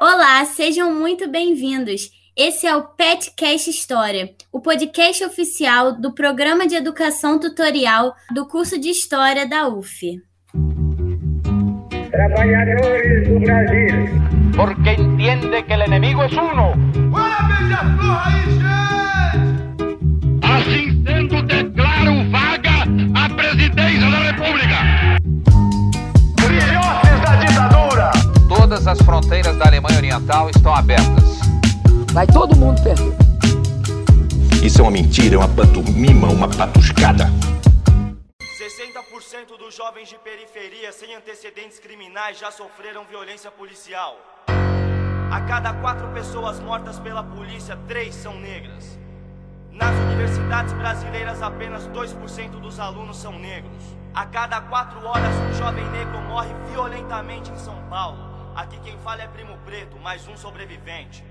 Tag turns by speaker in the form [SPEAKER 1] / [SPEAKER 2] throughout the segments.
[SPEAKER 1] Olá, sejam muito bem-vindos. Esse é o PetCast História, o podcast oficial do Programa de Educação Tutorial do curso de História da UF.
[SPEAKER 2] Trabalhadores do Brasil.
[SPEAKER 3] Porque entende que o inimigo é uno.
[SPEAKER 4] Assim sendo, declaro
[SPEAKER 3] as fronteiras da Alemanha Oriental estão abertas.
[SPEAKER 5] Vai todo mundo perder.
[SPEAKER 6] Isso é uma mentira, é uma pantomima, uma patuscada.
[SPEAKER 7] 60% dos jovens de periferia sem antecedentes criminais já sofreram violência policial. A cada quatro pessoas mortas pela polícia, três são negras. Nas universidades brasileiras, apenas 2% dos alunos são negros. A cada quatro horas, um jovem negro morre violentamente em São Paulo. Aqui quem fala é Primo Preto, mais um sobrevivente.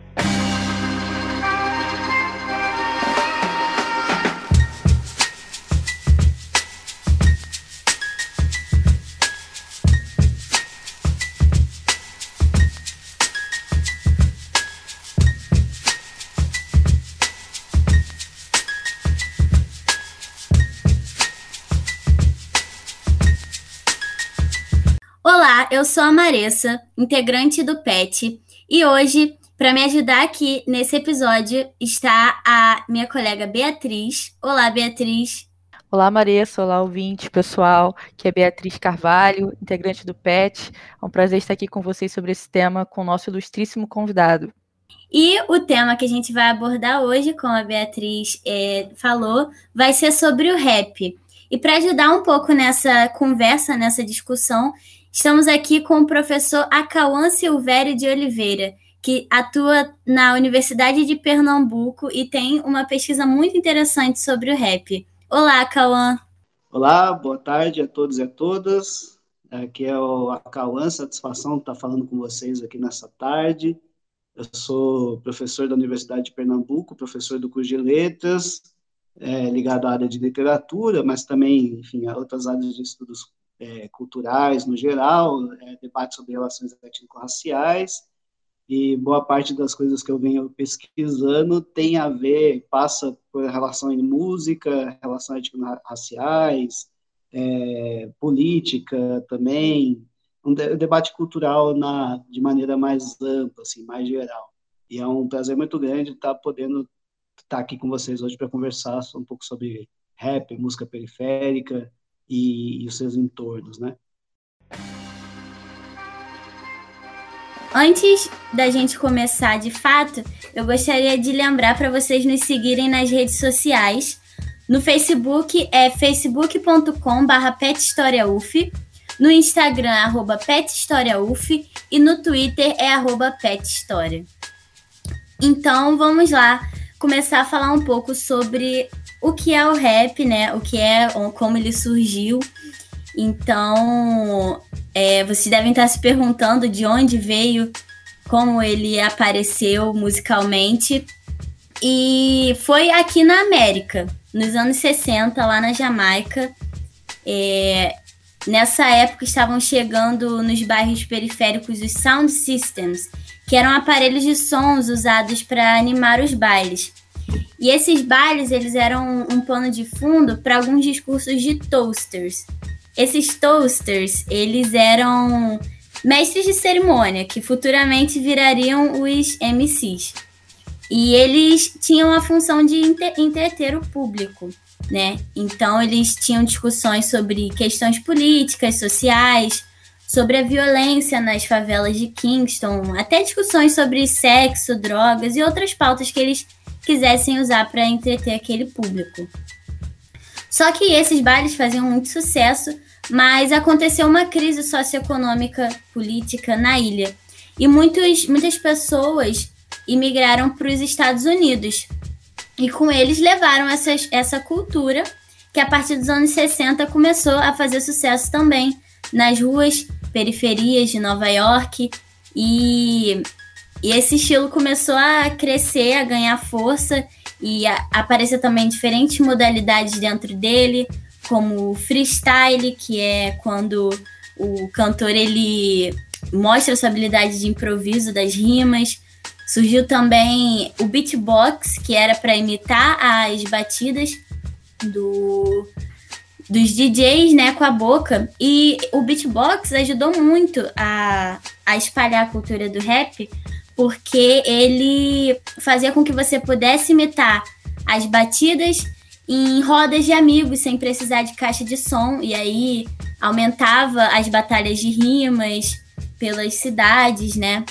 [SPEAKER 1] Olá, eu sou a Maressa, integrante do PET, e hoje, para me ajudar aqui nesse episódio, está a minha colega Beatriz. Olá, Beatriz.
[SPEAKER 8] Olá, Maressa. Olá, ouvinte, pessoal. Que é Beatriz Carvalho, integrante do PET. É um prazer estar aqui com vocês sobre esse tema com o nosso ilustríssimo convidado.
[SPEAKER 1] E o tema que a gente vai abordar hoje, como a Beatriz eh, falou, vai ser sobre o rap. E para ajudar um pouco nessa conversa, nessa discussão, estamos aqui com o professor Acauã Silvério de Oliveira, que atua na Universidade de Pernambuco e tem uma pesquisa muito interessante sobre o rap. Olá, Acauã.
[SPEAKER 9] Olá, boa tarde a todos e a todas. Aqui é o Acauã, satisfação estar falando com vocês aqui nessa tarde. Eu sou professor da Universidade de Pernambuco, professor do curso de Letras, é, ligado à área de literatura, mas também, enfim, a outras áreas de estudos é, culturais no geral, é, debate sobre relações étnico-raciais, e boa parte das coisas que eu venho pesquisando tem a ver, passa por relação em música, relações étnico-raciais, é, política também, um de, debate cultural na, de maneira mais ampla, assim, mais geral. E é um prazer muito grande estar podendo estar aqui com vocês hoje para conversar um pouco sobre rap, música periférica e, e os seus entornos, né?
[SPEAKER 1] Antes da gente começar de fato, eu gostaria de lembrar para vocês nos seguirem nas redes sociais. No Facebook é facebook.com/pethistoriauf, no Instagram é pethistoriauf e no Twitter é pethistoria. Então vamos lá começar a falar um pouco sobre o que é o rap, né? O que é, como ele surgiu. Então, é, vocês devem estar se perguntando de onde veio, como ele apareceu musicalmente. E foi aqui na América, nos anos 60, lá na Jamaica. É, nessa época estavam chegando nos bairros periféricos os sound systems, que eram aparelhos de sons usados para animar os bailes. E esses bailes eles eram um pano de fundo para alguns discursos de toasters. Esses toasters eles eram mestres de cerimônia que futuramente virariam os MCs. E eles tinham a função de entreter o público, né? Então eles tinham discussões sobre questões políticas, sociais, sobre a violência nas favelas de Kingston, até discussões sobre sexo, drogas e outras pautas que eles quisessem usar para entreter aquele público. Só que esses bailes faziam muito sucesso, mas aconteceu uma crise socioeconômica política na ilha e muitos, muitas pessoas imigraram para os Estados Unidos e com eles levaram essas, essa cultura que a partir dos anos 60 começou a fazer sucesso também nas ruas periferias de Nova York e e esse estilo começou a crescer, a ganhar força e aparecer também diferentes modalidades dentro dele, como o freestyle, que é quando o cantor ele mostra sua habilidade de improviso das rimas. Surgiu também o beatbox, que era para imitar as batidas do, dos DJs, né, com a boca. E o beatbox ajudou muito a, a espalhar a cultura do rap, porque ele fazia com que você pudesse imitar as batidas em rodas de amigos, sem precisar de caixa de som. E aí aumentava as batalhas de rimas pelas cidades, né?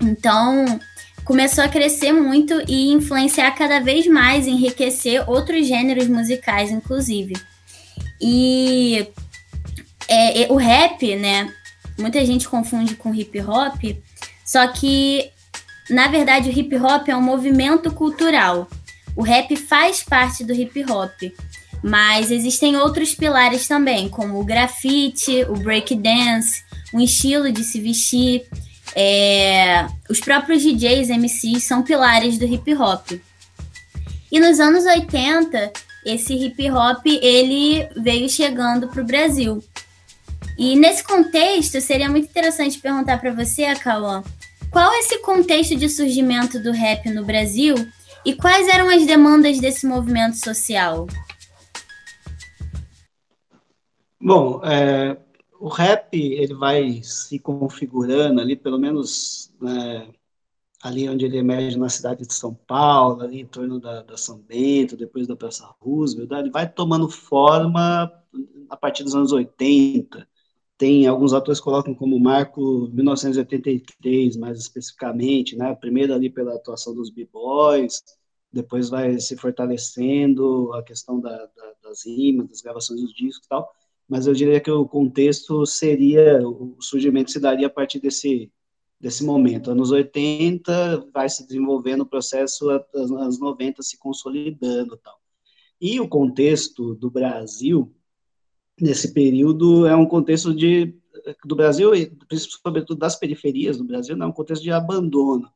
[SPEAKER 1] Então, começou a crescer muito e influenciar cada vez mais, enriquecer outros gêneros musicais, inclusive. E é, o rap, né? Muita gente confunde com hip hop, só que na verdade o hip hop é um movimento cultural. O rap faz parte do hip hop, mas existem outros pilares também, como o grafite, o breakdance, um estilo de se vestir. É, os próprios DJs, MCs, são pilares do hip hop. E nos anos 80, esse hip hop ele veio chegando para o Brasil. E nesse contexto, seria muito interessante perguntar para você, Cauã, qual é esse contexto de surgimento do rap no Brasil e quais eram as demandas desse movimento social?
[SPEAKER 9] Bom, é, o rap ele vai se configurando ali, pelo menos né, ali onde ele emerge na cidade de São Paulo, ali em torno da, da São Bento, depois da Praça Roosevelt, ele vai tomando forma a partir dos anos 80. Tem alguns autores colocam como marco 1983, mais especificamente, né? Primeiro ali pela atuação dos b-boys, depois vai se fortalecendo a questão da, da, das rimas, das gravações dos discos e tal mas eu diria que o contexto seria, o surgimento se daria a partir desse, desse momento. Anos 80 vai se desenvolvendo o processo, anos 90 se consolidando tal. E o contexto do Brasil, nesse período, é um contexto de, do Brasil, sobretudo das periferias do Brasil, é um contexto de abandono.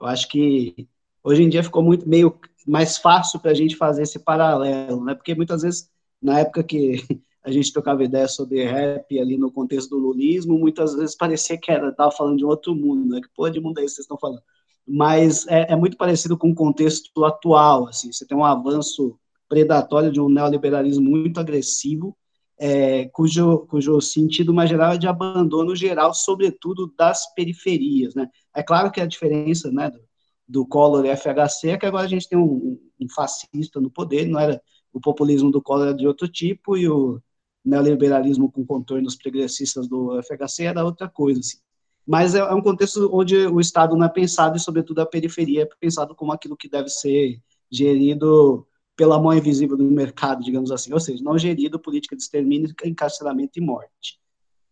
[SPEAKER 9] Eu acho que hoje em dia ficou muito meio mais fácil para a gente fazer esse paralelo, né? Porque muitas vezes, na época que a gente trocava ideia sobre rap ali no contexto do lulismo, muitas vezes parecia que era, estava falando de outro mundo, né? Que porra de mundo é esse que vocês estão falando? Mas é, é, muito parecido com o contexto atual, assim, você tem um avanço predatório de um neoliberalismo muito agressivo, é, cujo, cujo sentido mais geral é de abandono geral, sobretudo das periferias, né? É claro que a diferença, né, do, do Collor e FHC é que agora a gente tem um, um fascista no poder, não era o populismo do Collor era de outro tipo e o neoliberalismo com contornos progressistas do FHC era outra coisa, assim. Mas é, é, um contexto onde o Estado não é pensado, e sobretudo a periferia é pensado como aquilo que deve ser gerido pela mão invisível do mercado, digamos assim, ou seja, não gerido política de extermínio, encarceramento e morte.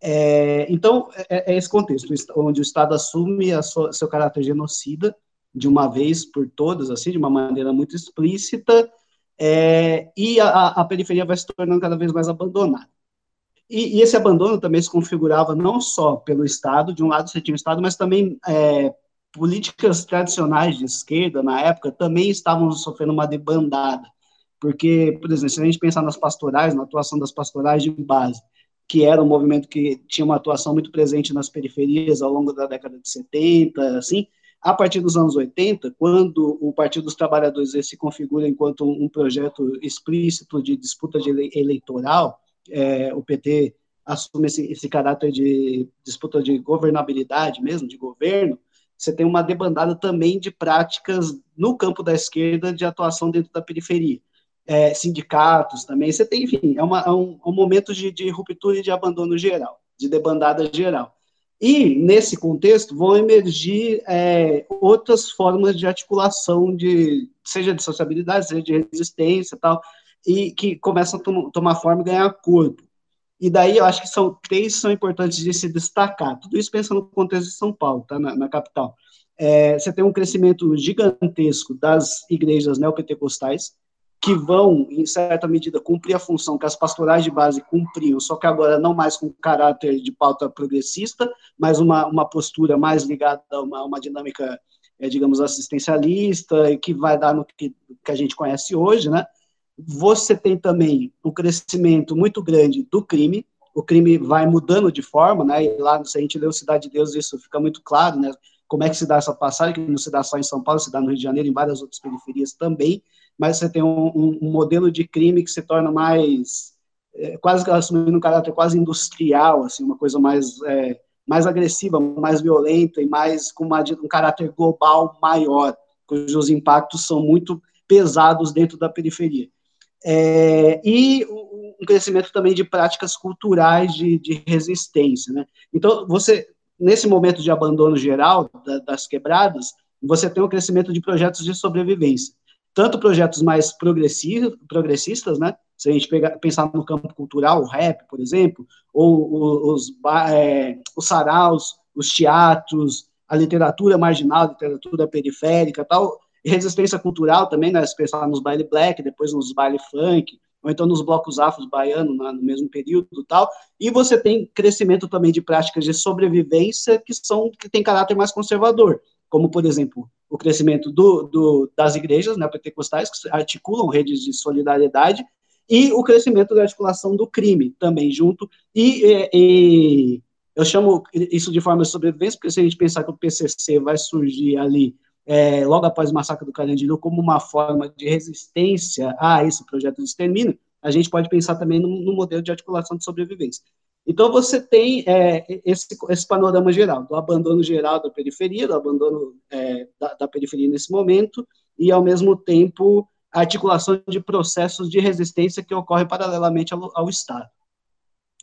[SPEAKER 9] É, então, é, é, esse contexto, onde o Estado assume sua, seu caráter genocida, de uma vez por todas, assim, de uma maneira muito explícita, é, e a, a, periferia vai se tornando cada vez mais abandonada. E, e, esse abandono também se configurava não só pelo Estado, de um lado você tinha o Estado, mas também é, políticas tradicionais de esquerda, na época, também estavam sofrendo uma debandada. Porque, por exemplo, se a gente pensar nas pastorais, na atuação das pastorais de base, que era um movimento que tinha uma atuação muito presente nas periferias ao longo da década de 70, assim, a partir dos anos 80, quando o Partido dos Trabalhadores se configura enquanto um projeto explícito de disputa de eleitoral, é, o PT assume esse, esse, caráter de disputa de governabilidade mesmo, de governo, você tem uma debandada também de práticas no campo da esquerda de atuação dentro da periferia. É, sindicatos também, você tem, enfim, é, uma, é um, é um, momento de, de ruptura e de abandono geral, de debandada geral. E, nesse contexto, vão emergir é, outras formas de articulação, de, seja de sociabilidade, seja de resistência tal, e que começam a tom tomar forma e ganhar corpo. E daí eu acho que são três são importantes de se destacar. Tudo isso pensando no contexto de São Paulo, tá, na, na capital. É, você tem um crescimento gigantesco das igrejas neopentecostais, que vão, em certa medida, cumprir a função que as pastorais de base cumpriam, só que agora não mais com caráter de pauta progressista, mas uma, uma postura mais ligada a uma, uma dinâmica, é, digamos, assistencialista, e que vai dar no que, que a gente conhece hoje, né? Você tem também um crescimento muito grande do crime, o crime vai mudando de forma, né? E lá, se a gente lê o Cidade de Deus, isso fica muito claro, né? Como é que se dá essa passagem, que não se dá só em São Paulo, se dá no Rio de Janeiro, em várias outras periferias também, mas você tem um, um, modelo de crime que se torna mais, é, quase assumindo um caráter quase industrial, assim, uma coisa mais, é, mais agressiva, mais violenta e mais com uma, um caráter global maior, cujos impactos são muito pesados dentro da periferia. É, e um crescimento também de práticas culturais de, de resistência. Né? Então, você, nesse momento de abandono geral da, das quebradas, você tem um crescimento de projetos de sobrevivência. Tanto projetos mais progressistas, né? se a gente pegar, pensar no campo cultural, o rap, por exemplo, ou os, é, os saraus, os teatros, a literatura marginal, a literatura periférica, tal, resistência cultural também, né, se pensar nos baile black, depois nos baile funk, ou então nos blocos afros baianos no mesmo período tal, e você tem crescimento também de práticas de sobrevivência que são que tem caráter mais conservador, como por exemplo o crescimento do, do, das igrejas né, pentecostais que articulam redes de solidariedade e o crescimento da articulação do crime também junto e, e, e eu chamo isso de forma de sobrevivência porque se a gente pensar que o PCC vai surgir ali é, logo após o massacre do Carandiru, como uma forma de resistência a esse projeto de extermínio, a gente pode pensar também no, no modelo de articulação de sobrevivência. Então, você tem é, esse, esse, panorama geral, do abandono geral da periferia, do abandono é, da, da, periferia nesse momento, e, ao mesmo tempo, a articulação de processos de resistência que ocorrem paralelamente ao, ao Estado.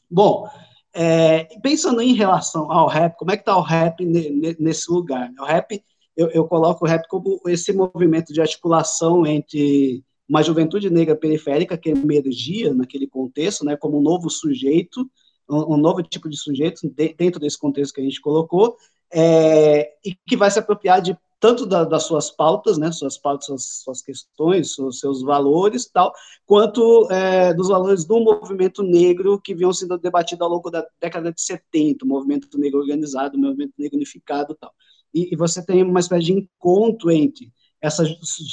[SPEAKER 9] Bom, é, pensando em relação ao rap, como é que está o rap nesse lugar? O rap eu, eu coloco o rap como esse movimento de articulação entre uma juventude negra periférica que emergia naquele contexto, né, como um novo sujeito, um, novo tipo de sujeito de, dentro desse contexto que a gente colocou, é, e que vai se apropriar de tanto da, das suas pautas, né, suas pautas, suas, suas questões, seus, seus, valores, tal, quanto é, dos valores do movimento negro que vinham sendo debatidos ao longo da década de 70, o movimento negro organizado, o movimento negro unificado, tal. E, e você tem uma espécie de encontro entre essa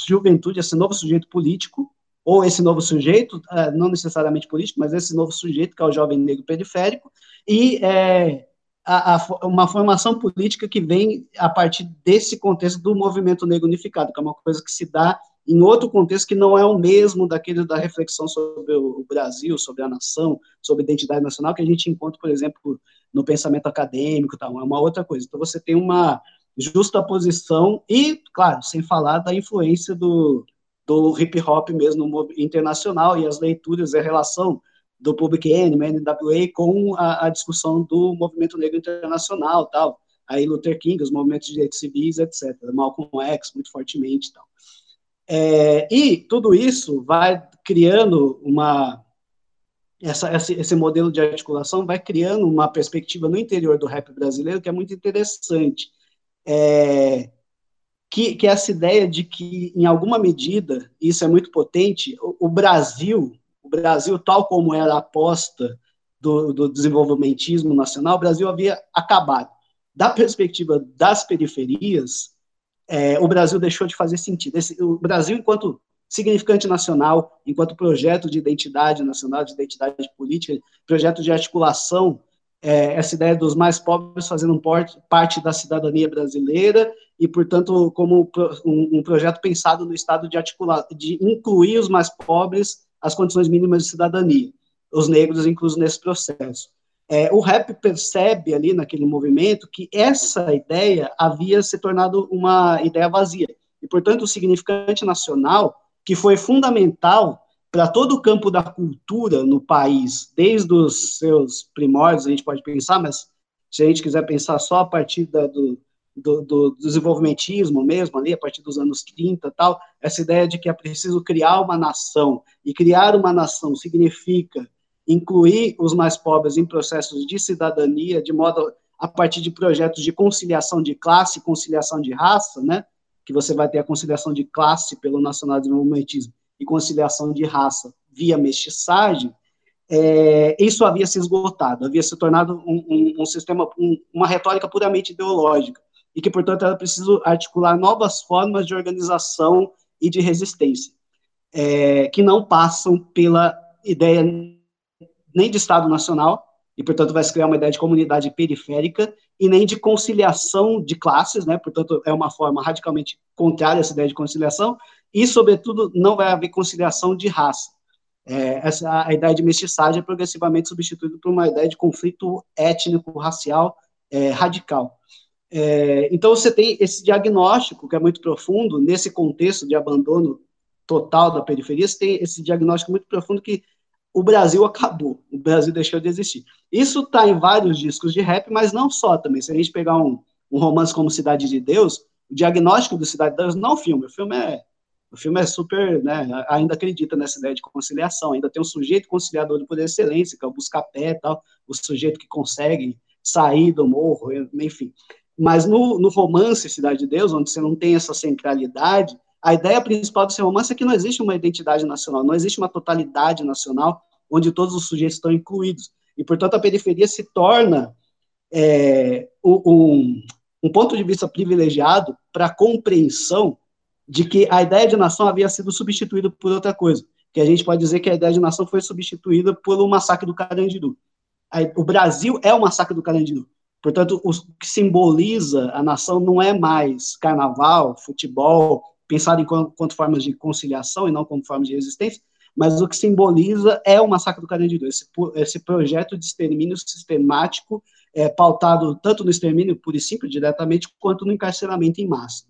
[SPEAKER 9] juventude, esse novo sujeito político, ou esse novo sujeito, é, não necessariamente político, mas esse novo sujeito, que é o jovem negro periférico, e é, a, a, uma formação política que vem a partir desse contexto do movimento negro unificado, que é uma coisa que se dá em outro contexto que não é o mesmo daquele da reflexão sobre o Brasil, sobre a nação, sobre a identidade nacional, que a gente encontra, por exemplo, no pensamento acadêmico, tal, é uma outra coisa. Então, você tem uma, justa posição e, claro, sem falar da influência do, do hip hop mesmo internacional e as leituras e a relação do Public Enemy, NWA, com a, a, discussão do movimento negro internacional, tal, aí Luther King, os movimentos de direitos civis, etc., Malcolm X, muito fortemente, tal. É, e tudo isso vai criando uma essa, esse, esse modelo de articulação vai criando uma perspectiva no interior do rap brasileiro que é muito interessante, é, que, que é essa ideia de que, em alguma medida, isso é muito potente, o, o Brasil, o Brasil, tal como era a aposta do, do desenvolvimentismo nacional, o Brasil havia acabado. Da perspectiva das periferias, é, o Brasil deixou de fazer sentido. Esse, o Brasil, enquanto significante nacional, enquanto projeto de identidade nacional, de identidade política, projeto de articulação é, essa ideia dos mais pobres fazendo parte da cidadania brasileira e, portanto, como um, projeto pensado no Estado de articular, de incluir os mais pobres as condições mínimas de cidadania, os negros inclusos nesse processo. É, o rap percebe ali naquele movimento que essa ideia havia se tornado uma ideia vazia e, portanto, o significante nacional que foi fundamental para todo o campo da cultura no país, desde os seus primórdios, a gente pode pensar, mas se a gente quiser pensar só a partir da, do, do, do, desenvolvimentismo mesmo, ali, a partir dos anos 30 tal, essa ideia de que é preciso criar uma nação, e criar uma nação significa incluir os mais pobres em processos de cidadania, de modo a partir de projetos de conciliação de classe, conciliação de raça, né, que você vai ter a conciliação de classe pelo nacional desenvolvimentismo, e conciliação de raça via mestiçagem, é, isso havia se esgotado, havia se tornado um, um, um sistema, um, uma retórica puramente ideológica, e que, portanto, era preciso articular novas formas de organização e de resistência, é, que não passam pela ideia nem de Estado Nacional, e, portanto, vai se criar uma ideia de comunidade periférica e nem de conciliação de classes, né? Portanto, é uma forma radicalmente contrária a essa ideia de conciliação e, sobretudo, não vai haver conciliação de raça. É, essa, a ideia de mestiçagem é progressivamente substituída por uma ideia de conflito étnico-racial é, radical. É, então, você tem esse diagnóstico, que é muito profundo, nesse contexto de abandono total da periferia, você tem esse diagnóstico muito profundo que o Brasil acabou, o Brasil deixou de existir. Isso está em vários discos de rap, mas não só também. Se a gente pegar um, um romance como Cidade de Deus, o diagnóstico do Cidade de Deus não é filme, o filme é o filme é super, né, ainda acredita nessa ideia de conciliação, ainda tem um sujeito conciliador por excelência, que é o busca-pé tal, o sujeito que consegue sair do morro, enfim. Mas no, no romance Cidade de Deus, onde você não tem essa centralidade, a ideia principal desse romance é que não existe uma identidade nacional, não existe uma totalidade nacional onde todos os sujeitos estão incluídos. E, portanto, a periferia se torna é, um, um ponto de vista privilegiado para a compreensão de que a ideia de nação havia sido substituída por outra coisa. Que a gente pode dizer que a ideia de nação foi substituída pelo massacre do Carandiru. O Brasil é o massacre do Carandiru. Portanto, o que simboliza a nação não é mais carnaval, futebol, pensado enquanto formas de conciliação e não como formas de resistência, mas o que simboliza é o massacre do Carandiru, esse, esse projeto de extermínio sistemático, é, pautado tanto no extermínio puro e simples, diretamente, quanto no encarceramento em massa.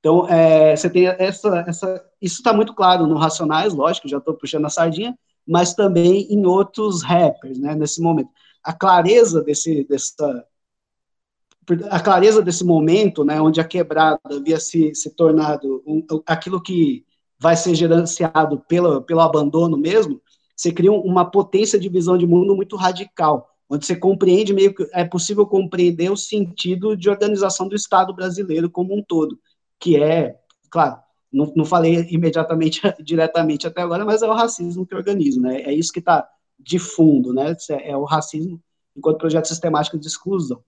[SPEAKER 9] Então, é, você tem essa, essa isso está muito claro no Racionais, lógico, já estou puxando a sardinha, mas também em outros rappers, né, nesse momento. A clareza desse, dessa, a clareza desse momento, né, onde a quebrada havia se, se tornado um, aquilo que vai ser gerenciado pelo, pelo abandono mesmo, você cria uma potência de visão de mundo muito radical, onde você compreende meio que é possível compreender o sentido de organização do Estado brasileiro como um todo, que é, claro, não, não falei imediatamente, diretamente até agora, mas é o racismo que organiza, né? É isso que está de fundo, né? É o racismo enquanto projeto sistemático de exclusão.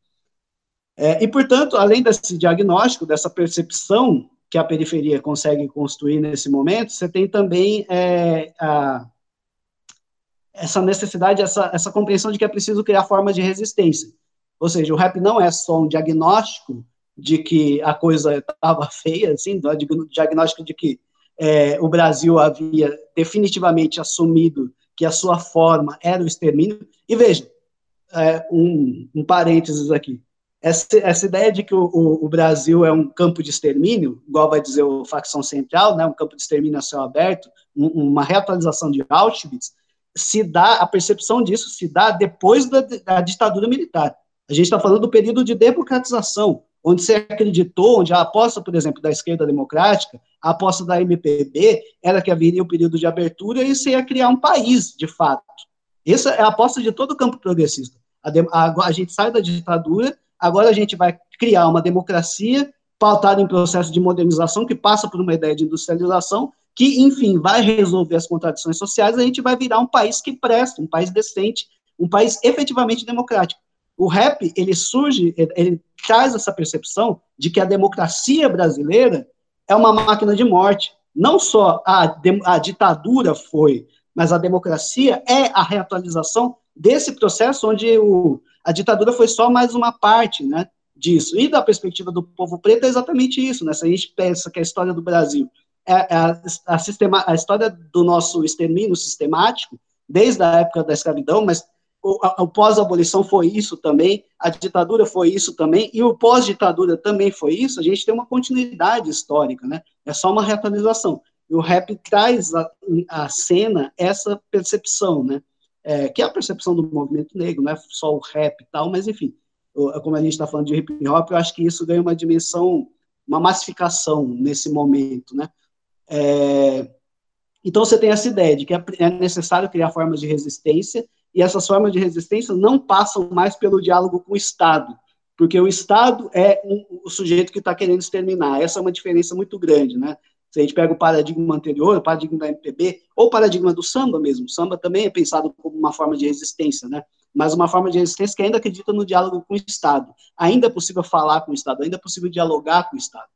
[SPEAKER 9] É, e, portanto, além desse diagnóstico, dessa percepção que a periferia consegue construir nesse momento, você tem também é, a, essa necessidade, essa, essa compreensão de que é preciso criar formas de resistência. Ou seja, o rap não é só um diagnóstico de que a coisa estava feia, assim, o diagnóstico de que é, o Brasil havia definitivamente assumido que a sua forma era o extermínio. E veja, é, um, um parênteses aqui, essa, essa ideia de que o, o, o, Brasil é um campo de extermínio, igual vai dizer o facção central, né, um campo de extermínio a céu aberto, um, uma reatualização de Auschwitz, se dá, a percepção disso se dá depois da, da ditadura militar. A gente está falando do período de democratização, onde se acreditou, onde a aposta, por exemplo, da esquerda democrática, a aposta da MPB, era que haveria um período de abertura e isso ia criar um país, de fato. Essa é a aposta de todo o campo progressista. A, a, a gente sai da ditadura Agora a gente vai criar uma democracia pautada em processo de modernização que passa por uma ideia de industrialização que, enfim, vai resolver as contradições sociais, a gente vai virar um país que presta, um país decente, um país efetivamente democrático. O rap, ele surge, ele traz essa percepção de que a democracia brasileira é uma máquina de morte. Não só a, a ditadura foi, mas a democracia é a reatualização desse processo onde o, a ditadura foi só mais uma parte, né, disso. E da perspectiva do povo preto é exatamente isso, né? Se a gente pensa que a história do Brasil é, é a, a, sistema, a história do nosso extermínio sistemático, desde a época da escravidão, mas o, o pós-abolição foi isso também, a ditadura foi isso também, e o pós-ditadura também foi isso, a gente tem uma continuidade histórica, né? É só uma reatualização. E o rap traz à cena essa percepção, né? É, que é a percepção do movimento negro, não é só o rap e tal, mas enfim, como a gente está falando de hip hop, eu acho que isso ganha uma dimensão, uma massificação nesse momento, né? É, então você tem essa ideia de que é, é necessário criar formas de resistência, e essas formas de resistência não passam mais pelo diálogo com o Estado, porque o Estado é um, o sujeito que está querendo exterminar. Essa é uma diferença muito grande, né? Se a gente pega o paradigma anterior, o paradigma da MPB, ou o paradigma do samba mesmo, o samba também é pensado como uma forma de resistência, né? Mas uma forma de resistência que ainda acredita no diálogo com o Estado. Ainda é possível falar com o Estado, ainda é possível dialogar com o Estado.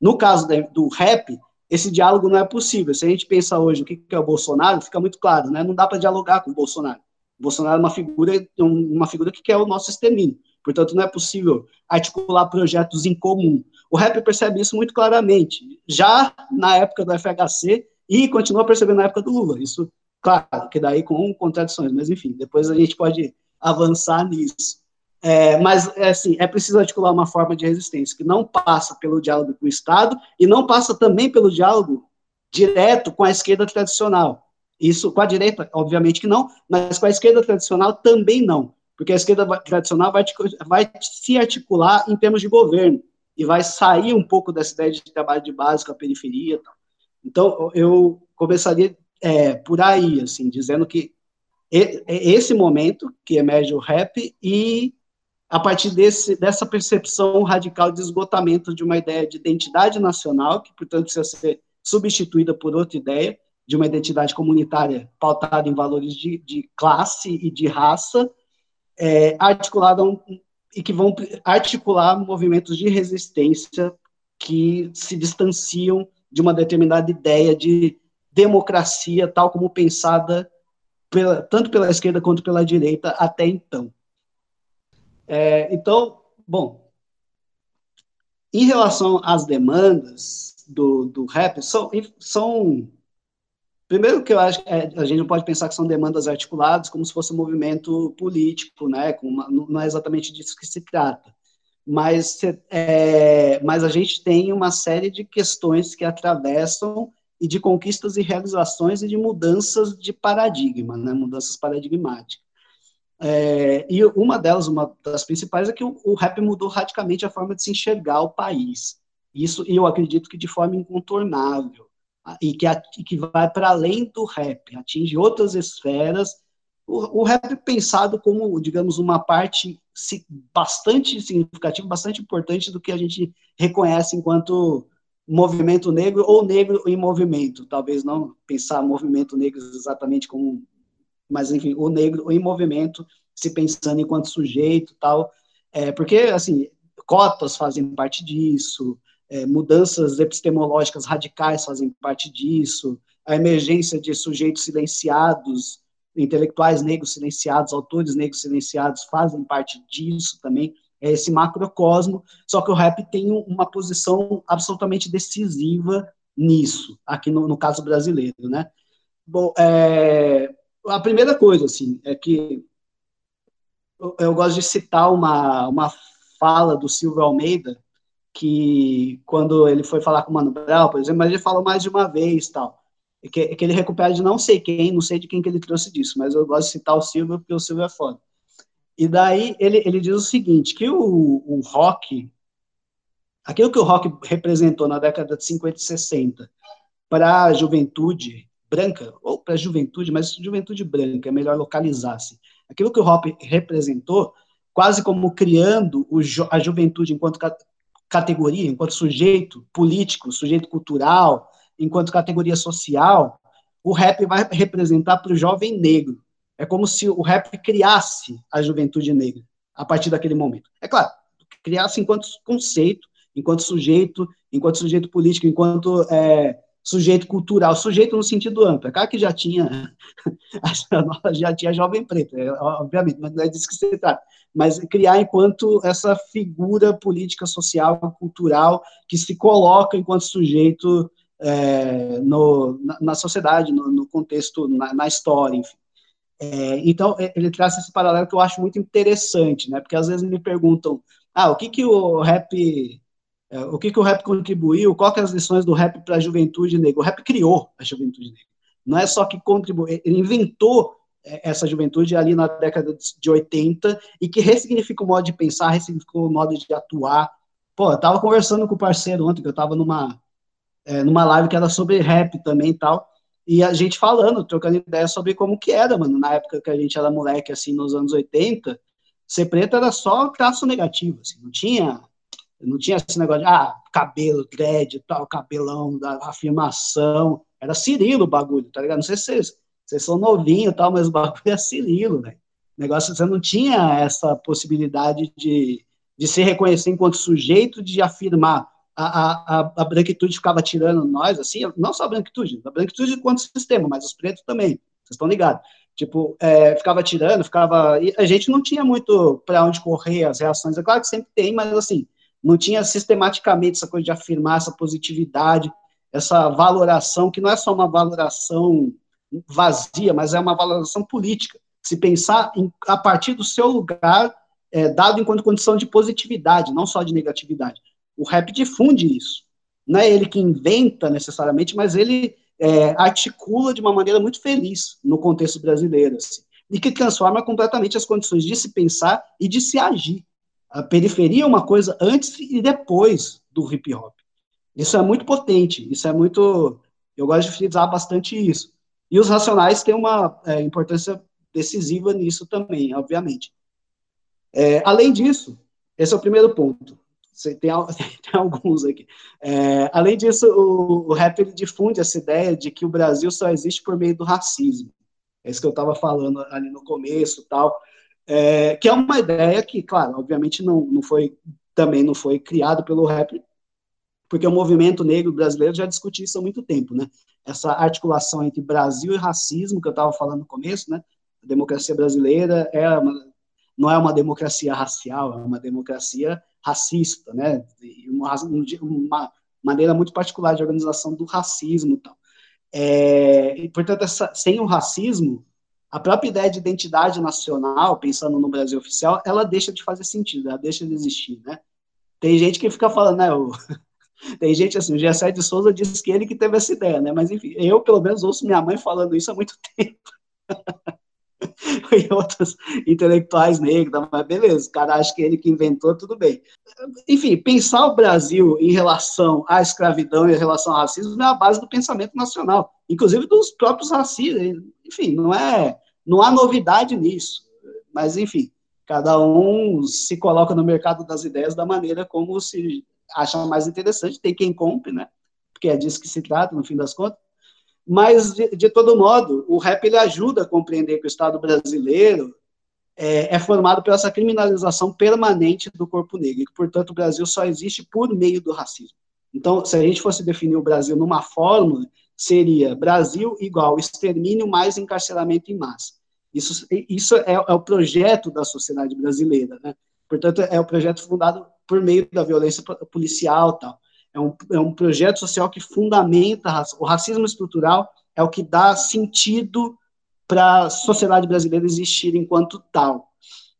[SPEAKER 9] No caso do rap, esse diálogo não é possível. Se a gente pensa hoje o que é o Bolsonaro, fica muito claro, né? Não dá para dialogar com o Bolsonaro. Bolsonaro é uma figura, uma figura que quer o nosso extermínio. Portanto, não é possível articular projetos em comum. O rap percebe isso muito claramente, já na época do FHC e continua percebendo na época do Lula. Isso, claro, que daí com contradições, mas enfim, depois a gente pode avançar nisso. É, mas, é, assim, é preciso articular uma forma de resistência que não passa pelo diálogo com o Estado e não passa também pelo diálogo direto com a esquerda tradicional. Isso com a direita, obviamente que não, mas com a esquerda tradicional também não, porque a esquerda tradicional vai, vai se articular em termos de governo e vai sair um pouco dessa ideia de trabalho de base com a periferia. Tal. Então, eu começaria é, por aí, assim, dizendo que esse momento que emerge o rap e a partir desse, dessa percepção radical de esgotamento de uma ideia de identidade nacional, que, portanto, precisa ser substituída por outra ideia, de uma identidade comunitária pautada em valores de, de classe e de raça, é, articulada um, e que vão articular movimentos de resistência que se distanciam de uma determinada ideia de democracia, tal como pensada pela, tanto pela esquerda quanto pela direita até então. É, então, bom, em relação às demandas do, do rap, são, são Primeiro que eu acho que é, a gente não pode pensar que são demandas articuladas como se fosse um movimento político, né? Não é exatamente disso que se trata. Mas, é, mas a gente tem uma série de questões que atravessam e de conquistas e realizações e de mudanças de paradigma, né? Mudanças paradigmáticas. É, e uma delas, uma das principais, é que o, o rap mudou radicalmente a forma de se enxergar o país. Isso, eu acredito que de forma incontornável e que, que vai para além do rap, atinge outras esferas. O, o rap é pensado como, digamos, uma parte bastante significativa, bastante importante do que a gente reconhece enquanto movimento negro ou negro em movimento. Talvez não pensar movimento negro exatamente como, mas enfim, o negro em movimento, se pensando enquanto sujeito, tal. É, porque assim, cotas fazem parte disso, é, mudanças epistemológicas radicais fazem parte disso, a emergência de sujeitos silenciados, intelectuais negros silenciados, autores negros silenciados fazem parte disso também, é esse macrocosmo, só que o rap tem uma posição absolutamente decisiva nisso, aqui no, no caso brasileiro, né? Bom, é, a primeira coisa, assim, é que eu, eu gosto de citar uma, uma fala do Silvio Almeida, que quando ele foi falar com o Mano Brown, por exemplo, mas ele falou mais de uma vez tal. Que, que ele recupera de não sei quem, não sei de quem que ele trouxe disso, mas eu gosto de citar o Silvio porque o Silvio é foda. E daí ele, ele diz o seguinte, que o, o rock, aquilo que o rock representou na década de 50 e 60 para a juventude branca, ou para a juventude, mas juventude branca, é melhor localizar-se. Aquilo que o rock representou, quase como criando a juventude enquanto categoria, enquanto sujeito político, sujeito cultural, enquanto categoria social, o rap vai representar para o jovem negro. É como se o rap criasse a juventude negra a partir daquele momento. É claro, criasse enquanto conceito, enquanto sujeito, enquanto sujeito político, enquanto é, sujeito cultural, sujeito no sentido amplo. É claro que já tinha, já tinha jovem preto, é, obviamente, mas não é disso que se trata mas criar enquanto essa figura política, social, cultural, que se coloca enquanto sujeito é, no, na, na, sociedade, no, no contexto, na, na, história, enfim. É, então, é, ele traz esse paralelo que eu acho muito interessante, né, porque às vezes me perguntam, ah, o que que o rap, o que que o rap contribuiu, qual que é as lições do rap para a juventude negra? O rap criou a juventude negra, não é só que contribuiu, ele inventou é, essa juventude ali na década de 80 e que ressignifica o modo de pensar, ressignifica o modo de atuar. Pô, eu tava conversando com o parceiro ontem, que eu tava numa, é, numa live que era sobre rap também e tal, e a gente falando, trocando ideia sobre como que era, mano, na época que a gente era moleque, assim, nos anos 80, ser preto era só traço negativo, assim, não tinha, não tinha esse negócio de, ah, cabelo, dread, tal, cabelão, da afirmação, era Cirilo o bagulho, tá ligado? Não sei se vocês são novinhos tal, mas o bagulho é Cirilo, né? O negócio, você não tinha essa possibilidade de, de se reconhecer enquanto sujeito, de afirmar. A, a, a branquitude ficava tirando nós, assim, não só a branquitude, a branquitude enquanto sistema, mas os pretos também, vocês estão ligados. Tipo, é, ficava tirando, ficava. a gente não tinha muito para onde correr as reações. É claro que sempre tem, mas assim, não tinha sistematicamente essa coisa de afirmar essa positividade, essa valoração, que não é só uma valoração vazia, mas é uma valoração política. Se pensar em, a partir do seu lugar, é, dado enquanto condição de positividade, não só de negatividade. O rap difunde isso. Não é ele que inventa necessariamente, mas ele é, articula de uma maneira muito feliz no contexto brasileiro, assim, e que transforma completamente as condições de se pensar e de se agir. A periferia é uma coisa antes e depois do hip hop. Isso é muito potente, isso é muito. Eu gosto de frisar bastante isso. E os racionais têm uma é, importância decisiva nisso também, obviamente. É, além disso, esse é o primeiro ponto. Tem, tem alguns aqui. É, além disso, o, o rap difunde essa ideia de que o Brasil só existe por meio do racismo. É isso que eu estava falando ali no começo, tal. É, que é uma ideia que, claro, obviamente não, não foi também não foi criado pelo rap, porque o movimento negro brasileiro já discutiu isso há muito tempo, né? Essa articulação entre Brasil e racismo que eu estava falando no começo, né? A democracia brasileira é uma, não é uma democracia racial, é uma democracia racista, né? Uma, uma maneira muito particular de organização do racismo, tal. É, e portanto, essa, sem o racismo, a própria ideia de identidade nacional, pensando no Brasil oficial, ela deixa de fazer sentido, ela deixa de existir, né? Tem gente que fica falando, né, o... tem gente assim, o Gessé de Souza disse que ele que teve essa ideia, né, mas enfim, eu pelo menos ouço minha mãe falando isso há muito tempo. e outros intelectuais negros, mas beleza, o cara acha que ele que inventou, tudo bem. Enfim, pensar o Brasil em relação à escravidão e em relação ao racismo é a base do pensamento nacional, inclusive dos próprios racistas, enfim, não é não há novidade nisso, mas enfim, cada um se coloca no mercado das ideias da maneira como se acha mais interessante, tem quem compre, né? Porque é disso que se trata, no fim das contas. Mas, de, de todo modo, o rap ele ajuda a compreender que o Estado brasileiro é, é, formado pela essa criminalização permanente do corpo negro, e que, portanto, o Brasil só existe por meio do racismo. Então, se a gente fosse definir o Brasil numa fórmula, seria Brasil igual extermínio mais encarceramento em massa. Isso, isso é, é, o projeto da sociedade brasileira, né? Portanto, é o projeto fundado por meio da violência policial tal. É um, é um projeto social que fundamenta o racismo estrutural, é o que dá sentido para a sociedade brasileira existir enquanto tal.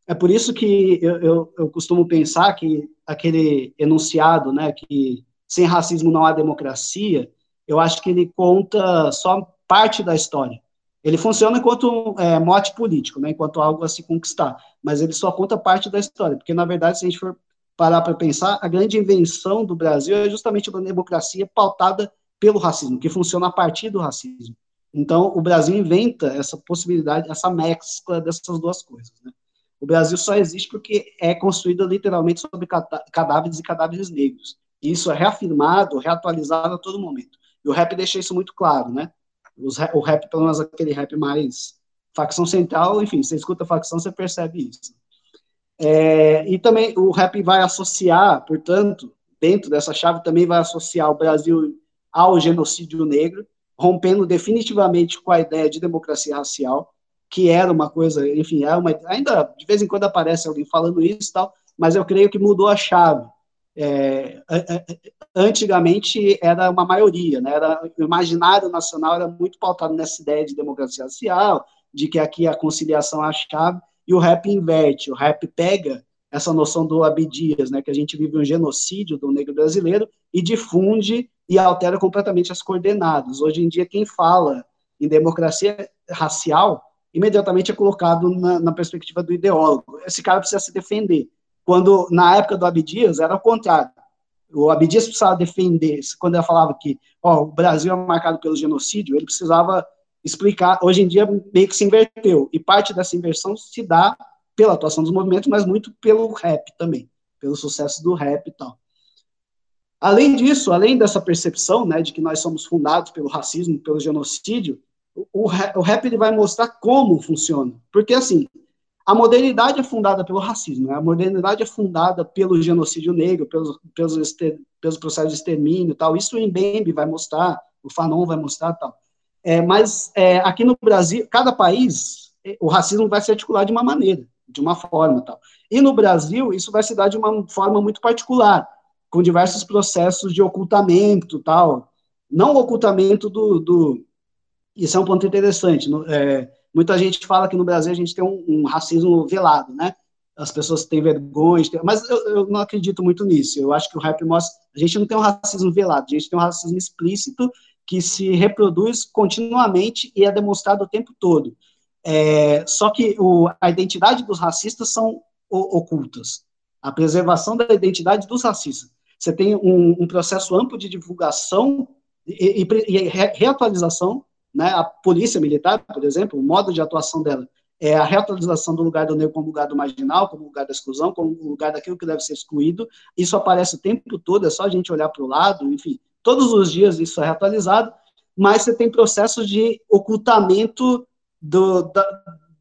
[SPEAKER 9] É por isso que eu, eu, eu costumo pensar que aquele enunciado, né, que sem racismo não há democracia, eu acho que ele conta só parte da história. Ele funciona enquanto é, mote político, né, enquanto algo a se conquistar, mas ele só conta parte da história, porque, na verdade, se a gente for parar para pensar, a grande invenção do Brasil é justamente uma democracia pautada pelo racismo, que funciona a partir do racismo. Então, o Brasil inventa essa possibilidade, essa mescla dessas duas coisas. Né? O Brasil só existe porque é construído literalmente sobre cadáveres e cadáveres negros. E isso é reafirmado, reatualizado a todo momento. E o rap deixa isso muito claro, né? o rap, pelo menos aquele rap mais facção central, enfim, você escuta a facção, você percebe isso. É, e também o rap vai associar, portanto, dentro dessa chave, também vai associar o Brasil ao genocídio negro, rompendo definitivamente com a ideia de democracia racial, que era uma coisa, enfim, é uma, ainda de vez em quando aparece alguém falando isso e tal, mas eu creio que mudou a chave. É, antigamente era uma maioria, né? Era, o imaginário nacional era muito pautado nessa ideia de democracia racial, de que aqui a conciliação é a chave, e o rap inverte, o rap pega essa noção do Abdias, né, que a gente vive um genocídio do negro brasileiro, e difunde e altera completamente as coordenadas. Hoje em dia, quem fala em democracia racial, imediatamente é colocado na, na perspectiva do ideólogo. Esse cara precisa se defender. Quando, na época do Abdias, era o contrário. O Abdias precisava defender, quando ele falava que ó, o Brasil é marcado pelo genocídio, ele precisava explicar. Hoje em dia, meio que se inverteu. E parte dessa inversão se dá pela atuação dos movimentos, mas muito pelo rap também, pelo sucesso do rap e tal. Além disso, além dessa percepção, né, de que nós somos fundados pelo racismo, pelo genocídio, o, o rap ele vai mostrar como funciona. Porque, assim, a modernidade é fundada pelo racismo, né? a modernidade é fundada pelo genocídio negro, pelos, pelos, pelos processos de extermínio tal. Isso o Mbembe vai mostrar, o Fanon vai mostrar tal. É, mas é, aqui no Brasil, cada país o racismo vai se articular de uma maneira, de uma forma tal. E no Brasil, isso vai se dar de uma forma muito particular, com diversos processos de ocultamento tal. Não o ocultamento do, do isso é um ponto interessante. É, muita gente fala que no Brasil a gente tem um, um racismo velado, né? As pessoas têm vergonha, mas eu, eu, não acredito muito nisso. Eu acho que o rap mostra. A gente não tem um racismo velado, a gente tem um racismo explícito que se reproduz continuamente e é demonstrado o tempo todo. É, só que o, a identidade dos racistas são o, ocultas. A preservação da identidade dos racistas. Você tem um, um processo amplo de divulgação e, e, e reatualização né? A polícia militar, por exemplo, o modo de atuação dela é a reatualização do lugar do negro como lugar do marginal, como lugar da exclusão, como lugar daquilo que deve ser excluído. Isso aparece o tempo todo, é só a gente olhar para o lado, enfim, todos os dias isso é reatualizado, mas você tem processos de ocultamento do, da,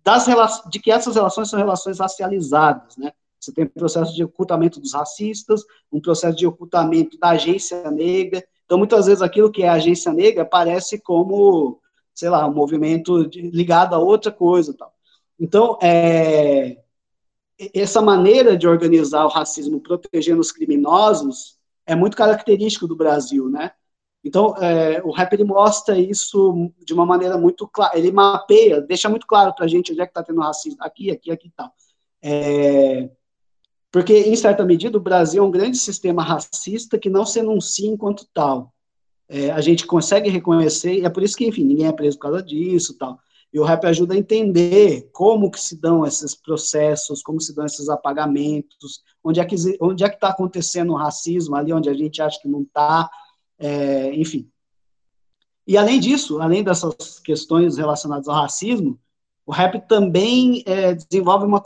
[SPEAKER 9] das de que essas relações são relações racializadas, né? Você tem processo de ocultamento dos racistas, um processo de ocultamento da agência negra. Então, muitas vezes, aquilo que é agência negra parece como sei lá, um movimento de, ligado a outra coisa tal. Então, é, essa maneira de organizar o racismo protegendo os criminosos é muito característico do Brasil, né? Então, é, o rap ele mostra isso de uma maneira muito clara, ele mapeia, deixa muito claro para a gente onde é que está tendo racismo, aqui, aqui, aqui e tal. É, porque, em certa medida, o Brasil é um grande sistema racista que não se enuncia enquanto tal é, a gente consegue reconhecer, e é por isso que, enfim, ninguém é preso por causa disso tal. E o rap ajuda a entender como que se dão esses processos, como se dão esses apagamentos, onde é que onde é que está acontecendo o racismo ali, onde a gente acha que não está, é, enfim. E além disso, além dessas questões relacionadas ao racismo, o rap também é, desenvolve uma,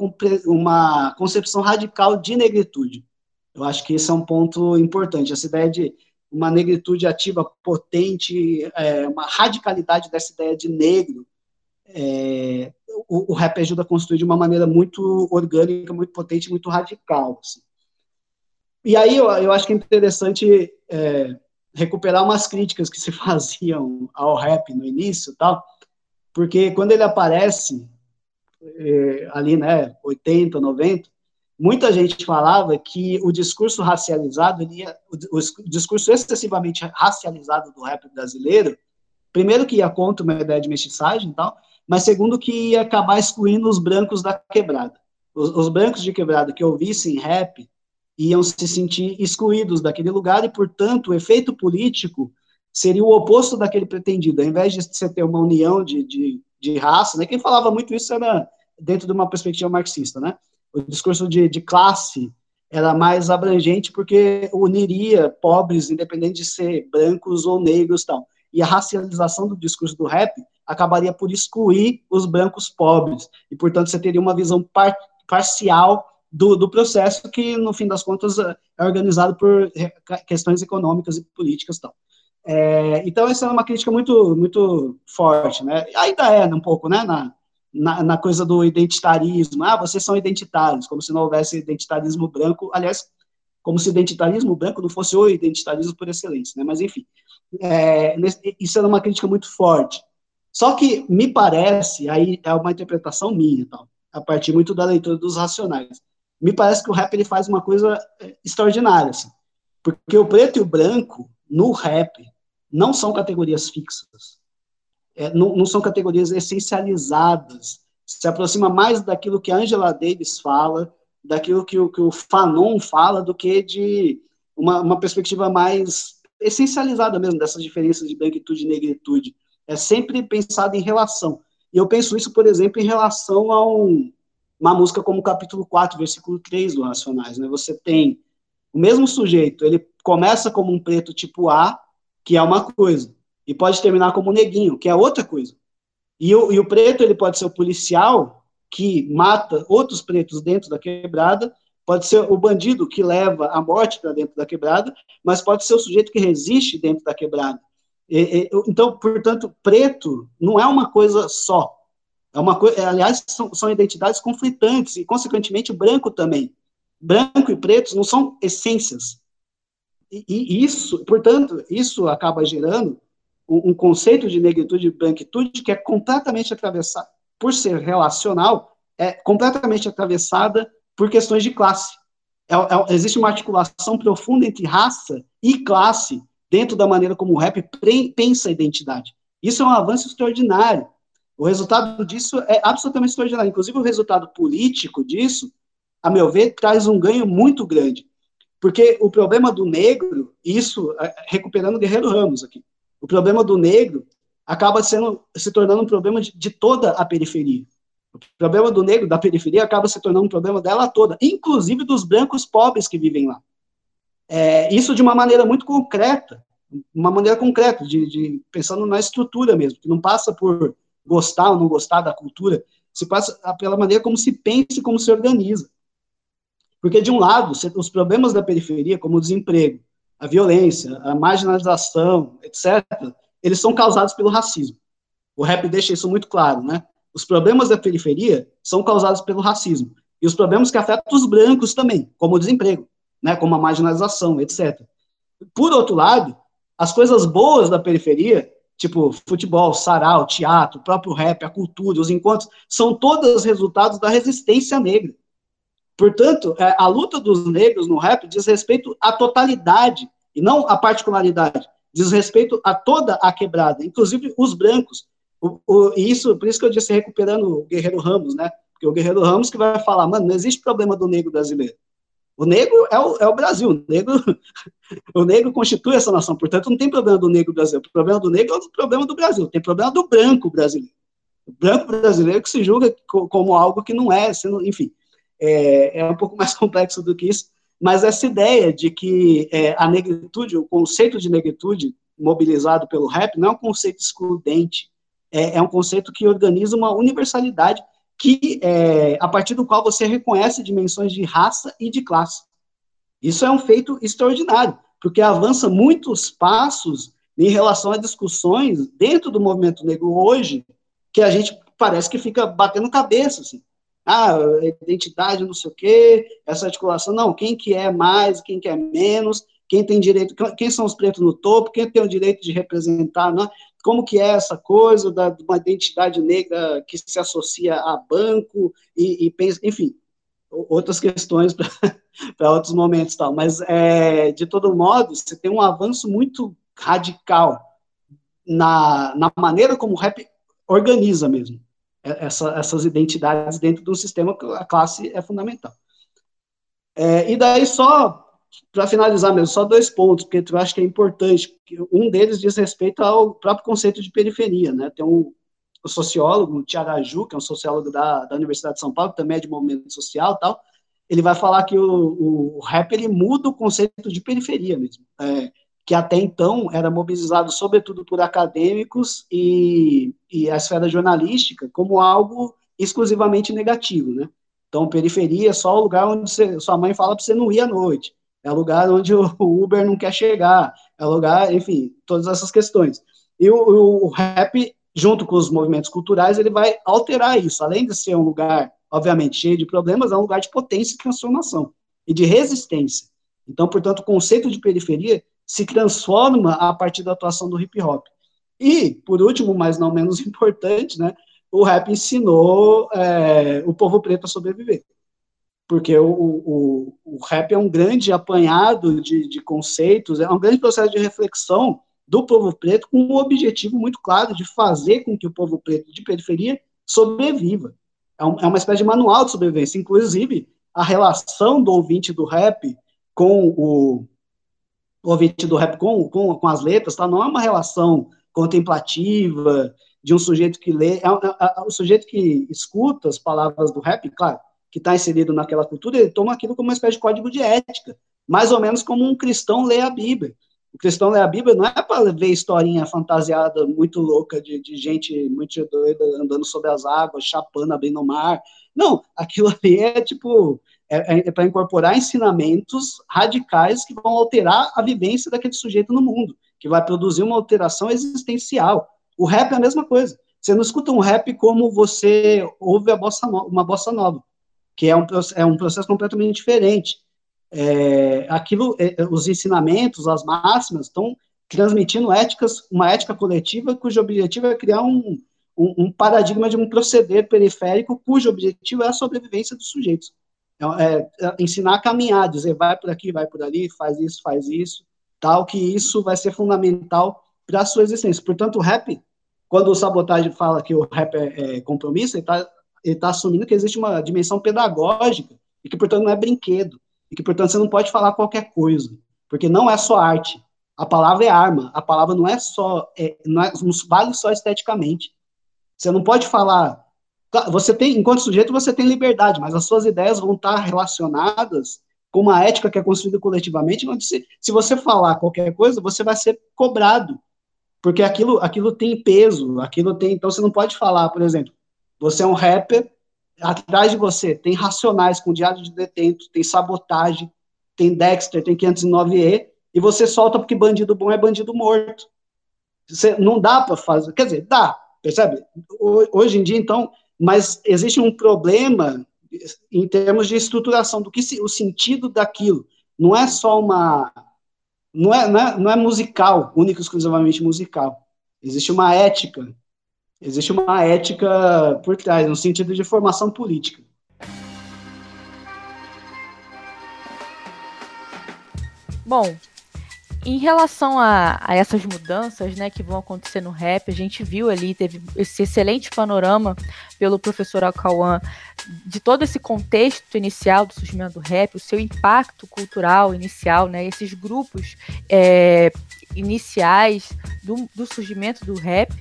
[SPEAKER 9] uma concepção radical de negritude. Eu acho que esse é um ponto importante, essa ideia de uma negritude ativa potente, é, uma radicalidade dessa ideia de negro, é, o, o, rap ajuda a construir de uma maneira muito orgânica, muito potente, muito radical. Assim. E aí eu, eu acho que é interessante é, recuperar umas críticas que se faziam ao rap no início, tal, porque quando ele aparece é, ali, né, 80, 90, muita gente falava que o discurso racializado, ia, o, o, discurso excessivamente racializado do rap brasileiro, primeiro que ia contra uma ideia de mestiçagem e tal, mas segundo que ia acabar excluindo os brancos da quebrada. Os, os brancos de quebrada que ouvissem rap iam se sentir excluídos daquele lugar e, portanto, o efeito político seria o oposto daquele pretendido. Ao invés de você ter uma união de, de, de raça, né, quem falava muito isso era dentro de uma perspectiva marxista, né? o discurso de, de classe era mais abrangente porque uniria pobres, independente de ser brancos ou negros tal. E a racialização do discurso do rap acabaria por excluir os brancos pobres. E, portanto, você teria uma visão par parcial do, do processo que, no fim das contas, é organizado por questões econômicas e políticas tal. É, então, essa é uma crítica muito, muito forte, né? Ainda é um pouco, né, na, na, na, coisa do identitarismo. Ah, vocês são identitários, como se não houvesse identitarismo branco. Aliás, como se o identitarismo branco não fosse o identitarismo por excelência, né? Mas, enfim, é, isso era uma crítica muito forte. Só que me parece, aí é uma interpretação minha, tal, a partir muito da leitura dos racionais. Me parece que o rap ele faz uma coisa é, extraordinária, assim, porque o preto e o branco no rap não são categorias fixas é, não, não, são categorias essencializadas, se aproxima mais daquilo que a Angela Davis fala, daquilo que o, que o Fanon fala, do que de uma, uma perspectiva mais essencializada mesmo dessas diferenças de branquitude e negritude. É sempre pensado em relação. E eu penso isso, por exemplo, em relação a um, uma música como o capítulo 4, versículo 3 do Racionais. Né? Você tem o mesmo sujeito, ele começa como um preto tipo A, que é uma coisa e pode terminar como neguinho, que é outra coisa. E o, e o preto, ele pode ser o policial que mata outros pretos dentro da quebrada, pode ser o bandido que leva a morte para dentro da quebrada, mas pode ser o sujeito que resiste dentro da quebrada. Então, portanto, preto não é uma coisa só. É uma coisa, aliás, são, são identidades conflitantes e, consequentemente, branco também. Branco e pretos não são essências. E, e isso, portanto, isso acaba gerando um, conceito de negritude e branquitude que é completamente atravessado, por ser relacional, é completamente atravessada por questões de classe. É, é, existe uma articulação profunda entre raça e classe dentro da maneira como o rap pensa a identidade. Isso é um avanço extraordinário. O resultado disso é absolutamente extraordinário. Inclusive, o resultado político disso, a meu ver, traz um ganho muito grande. Porque o problema do negro, isso, é, recuperando Guerreiro Ramos aqui, o problema do negro acaba sendo, se tornando um problema de, de toda a periferia. O problema do negro da periferia acaba se tornando um problema dela toda, inclusive dos brancos pobres que vivem lá. É, isso de uma maneira muito concreta, uma maneira concreta, de, de, pensando na estrutura mesmo, que não passa por gostar ou não gostar da cultura, se passa pela maneira como se pensa e como se organiza. Porque, de um lado, os problemas da periferia, como o desemprego, a violência, a marginalização, etc., eles são causados pelo racismo. O rap deixa isso muito claro, né? Os problemas da periferia são causados pelo racismo. E os problemas que afetam os brancos também, como o desemprego, né? como a marginalização, etc. Por outro lado, as coisas boas da periferia, tipo futebol, sarau, teatro, próprio rap, a cultura, os encontros, são todos resultados da resistência negra. Portanto, é, a luta dos negros no rap diz respeito à totalidade e não à particularidade. Diz respeito a toda a quebrada, inclusive os brancos. O, o, e isso, por isso que eu disse recuperando o Guerreiro Ramos, né? Porque o Guerreiro Ramos que vai falar, mano, não existe problema do negro brasileiro. O negro é o, é o Brasil, o negro, o negro constitui essa nação, portanto não tem problema do negro brasileiro, o problema do negro é o problema do Brasil, tem problema do branco brasileiro. O branco brasileiro que se julga como algo que não é, sendo, enfim, é, é um pouco mais complexo do que isso, mas essa ideia de que é, a negritude, o conceito de negritude mobilizado pelo rap, não é um conceito excludente, é, é um conceito que organiza uma universalidade que é, a partir do qual você reconhece dimensões de raça e de classe. Isso é um feito extraordinário, porque avança muitos passos em relação a discussões dentro do movimento negro hoje, que a gente parece que fica batendo cabeça, assim. Ah, identidade, não sei o quê, essa articulação, não, quem que é mais, quem que é menos, quem tem direito, quem são os pretos no topo, quem tem o direito de representar, não, como que é essa coisa da, de uma identidade negra que se associa a banco e, e pensa, enfim, outras questões para outros momentos tal, mas é, de todo modo, você tem um avanço muito radical na, na maneira como o rap organiza mesmo essa, essas identidades dentro do sistema que a classe é fundamental. É, e daí só para finalizar mesmo, só dois pontos, porque eu acho que é importante. Um deles diz respeito ao próprio conceito de periferia, né? Tem um, um sociólogo, o Tiaraju, que é um sociólogo da, da Universidade de São Paulo, que também é de movimento social tal, ele vai falar que o, o rap ele muda o conceito de periferia mesmo, é, que até então era mobilizado sobretudo por acadêmicos e, e a esfera jornalística como algo exclusivamente negativo, né? Então, periferia é só o lugar onde você, sua mãe fala para você não ir à noite é lugar onde o Uber não quer chegar, é lugar, enfim, todas essas questões. E o, o, rap, junto com os movimentos culturais, ele vai alterar isso, além de ser um lugar, obviamente, cheio de problemas, é um lugar de potência e transformação, e de resistência. Então, portanto, o conceito de periferia se transforma a partir da atuação do hip hop. E, por último, mas não menos importante, né, o rap ensinou é, o povo preto a sobreviver porque o, o, o rap é um grande apanhado de, de conceitos, é um grande processo de reflexão do povo preto com um objetivo muito claro de fazer com que o povo preto de periferia sobreviva. É, um, é uma espécie de manual de sobrevivência, inclusive a relação do ouvinte do rap com o, o ouvinte do rap com, com, com as letras, tá? não é uma relação contemplativa de um sujeito que lê, é, é, é, o sujeito que escuta as palavras do rap, claro, que está inserido naquela cultura, ele toma aquilo como uma espécie de código de ética, mais ou menos como um cristão lê a Bíblia. O cristão lê a Bíblia não é para ver historinha fantasiada muito louca de, de gente muito doida andando sobre as águas, chapando, abrindo o mar. Não, aquilo ali é tipo é, é, é para incorporar ensinamentos radicais que vão alterar a vivência daquele sujeito no mundo, que vai produzir uma alteração existencial. O rap é a mesma coisa. Você não escuta um rap como você ouve bossa no, uma bossa nova que é um, é um processo completamente diferente. É, aquilo, é, é, os ensinamentos, as máximas, estão transmitindo éticas, uma ética coletiva cujo objetivo é criar um, um, um, paradigma de um proceder periférico cujo objetivo é a sobrevivência dos sujeitos. É, é, é, ensinar a caminhar, dizer vai por aqui, vai por ali, faz isso, faz isso, tal, que isso vai ser fundamental para a sua existência. Portanto, o rap, quando o Sabotagem fala que o rap é, compromisso, ele está ele tá assumindo que existe uma dimensão pedagógica e que, portanto, não é brinquedo, e que, portanto, você não pode falar qualquer coisa, porque não é só arte. A palavra é arma, a palavra não é só, é, não, é, não vale só esteticamente. Você não pode falar. Você tem, enquanto sujeito, você tem liberdade, mas as suas ideias vão estar relacionadas com uma ética que é construída coletivamente, onde se, se você falar qualquer coisa, você vai ser cobrado, porque aquilo, aquilo tem peso, aquilo tem. Então você não pode falar, por exemplo, você é um rapper, atrás de você tem Racionais com Diário de Detento, tem Sabotagem, tem Dexter, tem 509E, e você solta porque bandido bom é bandido morto. Você, não dá para fazer, quer dizer, dá, percebe? Hoje em dia, então, mas existe um problema em termos de estruturação do que se, o sentido daquilo. Não é só uma. Não é, não é, não é musical, único exclusivamente musical. Existe uma ética. Existe uma ética por trás, no sentido de formação política.
[SPEAKER 8] Bom, em relação a, a, essas mudanças né, que vão acontecer no rap, a gente viu ali, teve esse excelente panorama pelo professor Alcauan de todo esse contexto inicial do surgimento do rap, o seu impacto cultural inicial, né, esses grupos é, iniciais do, do surgimento do rap.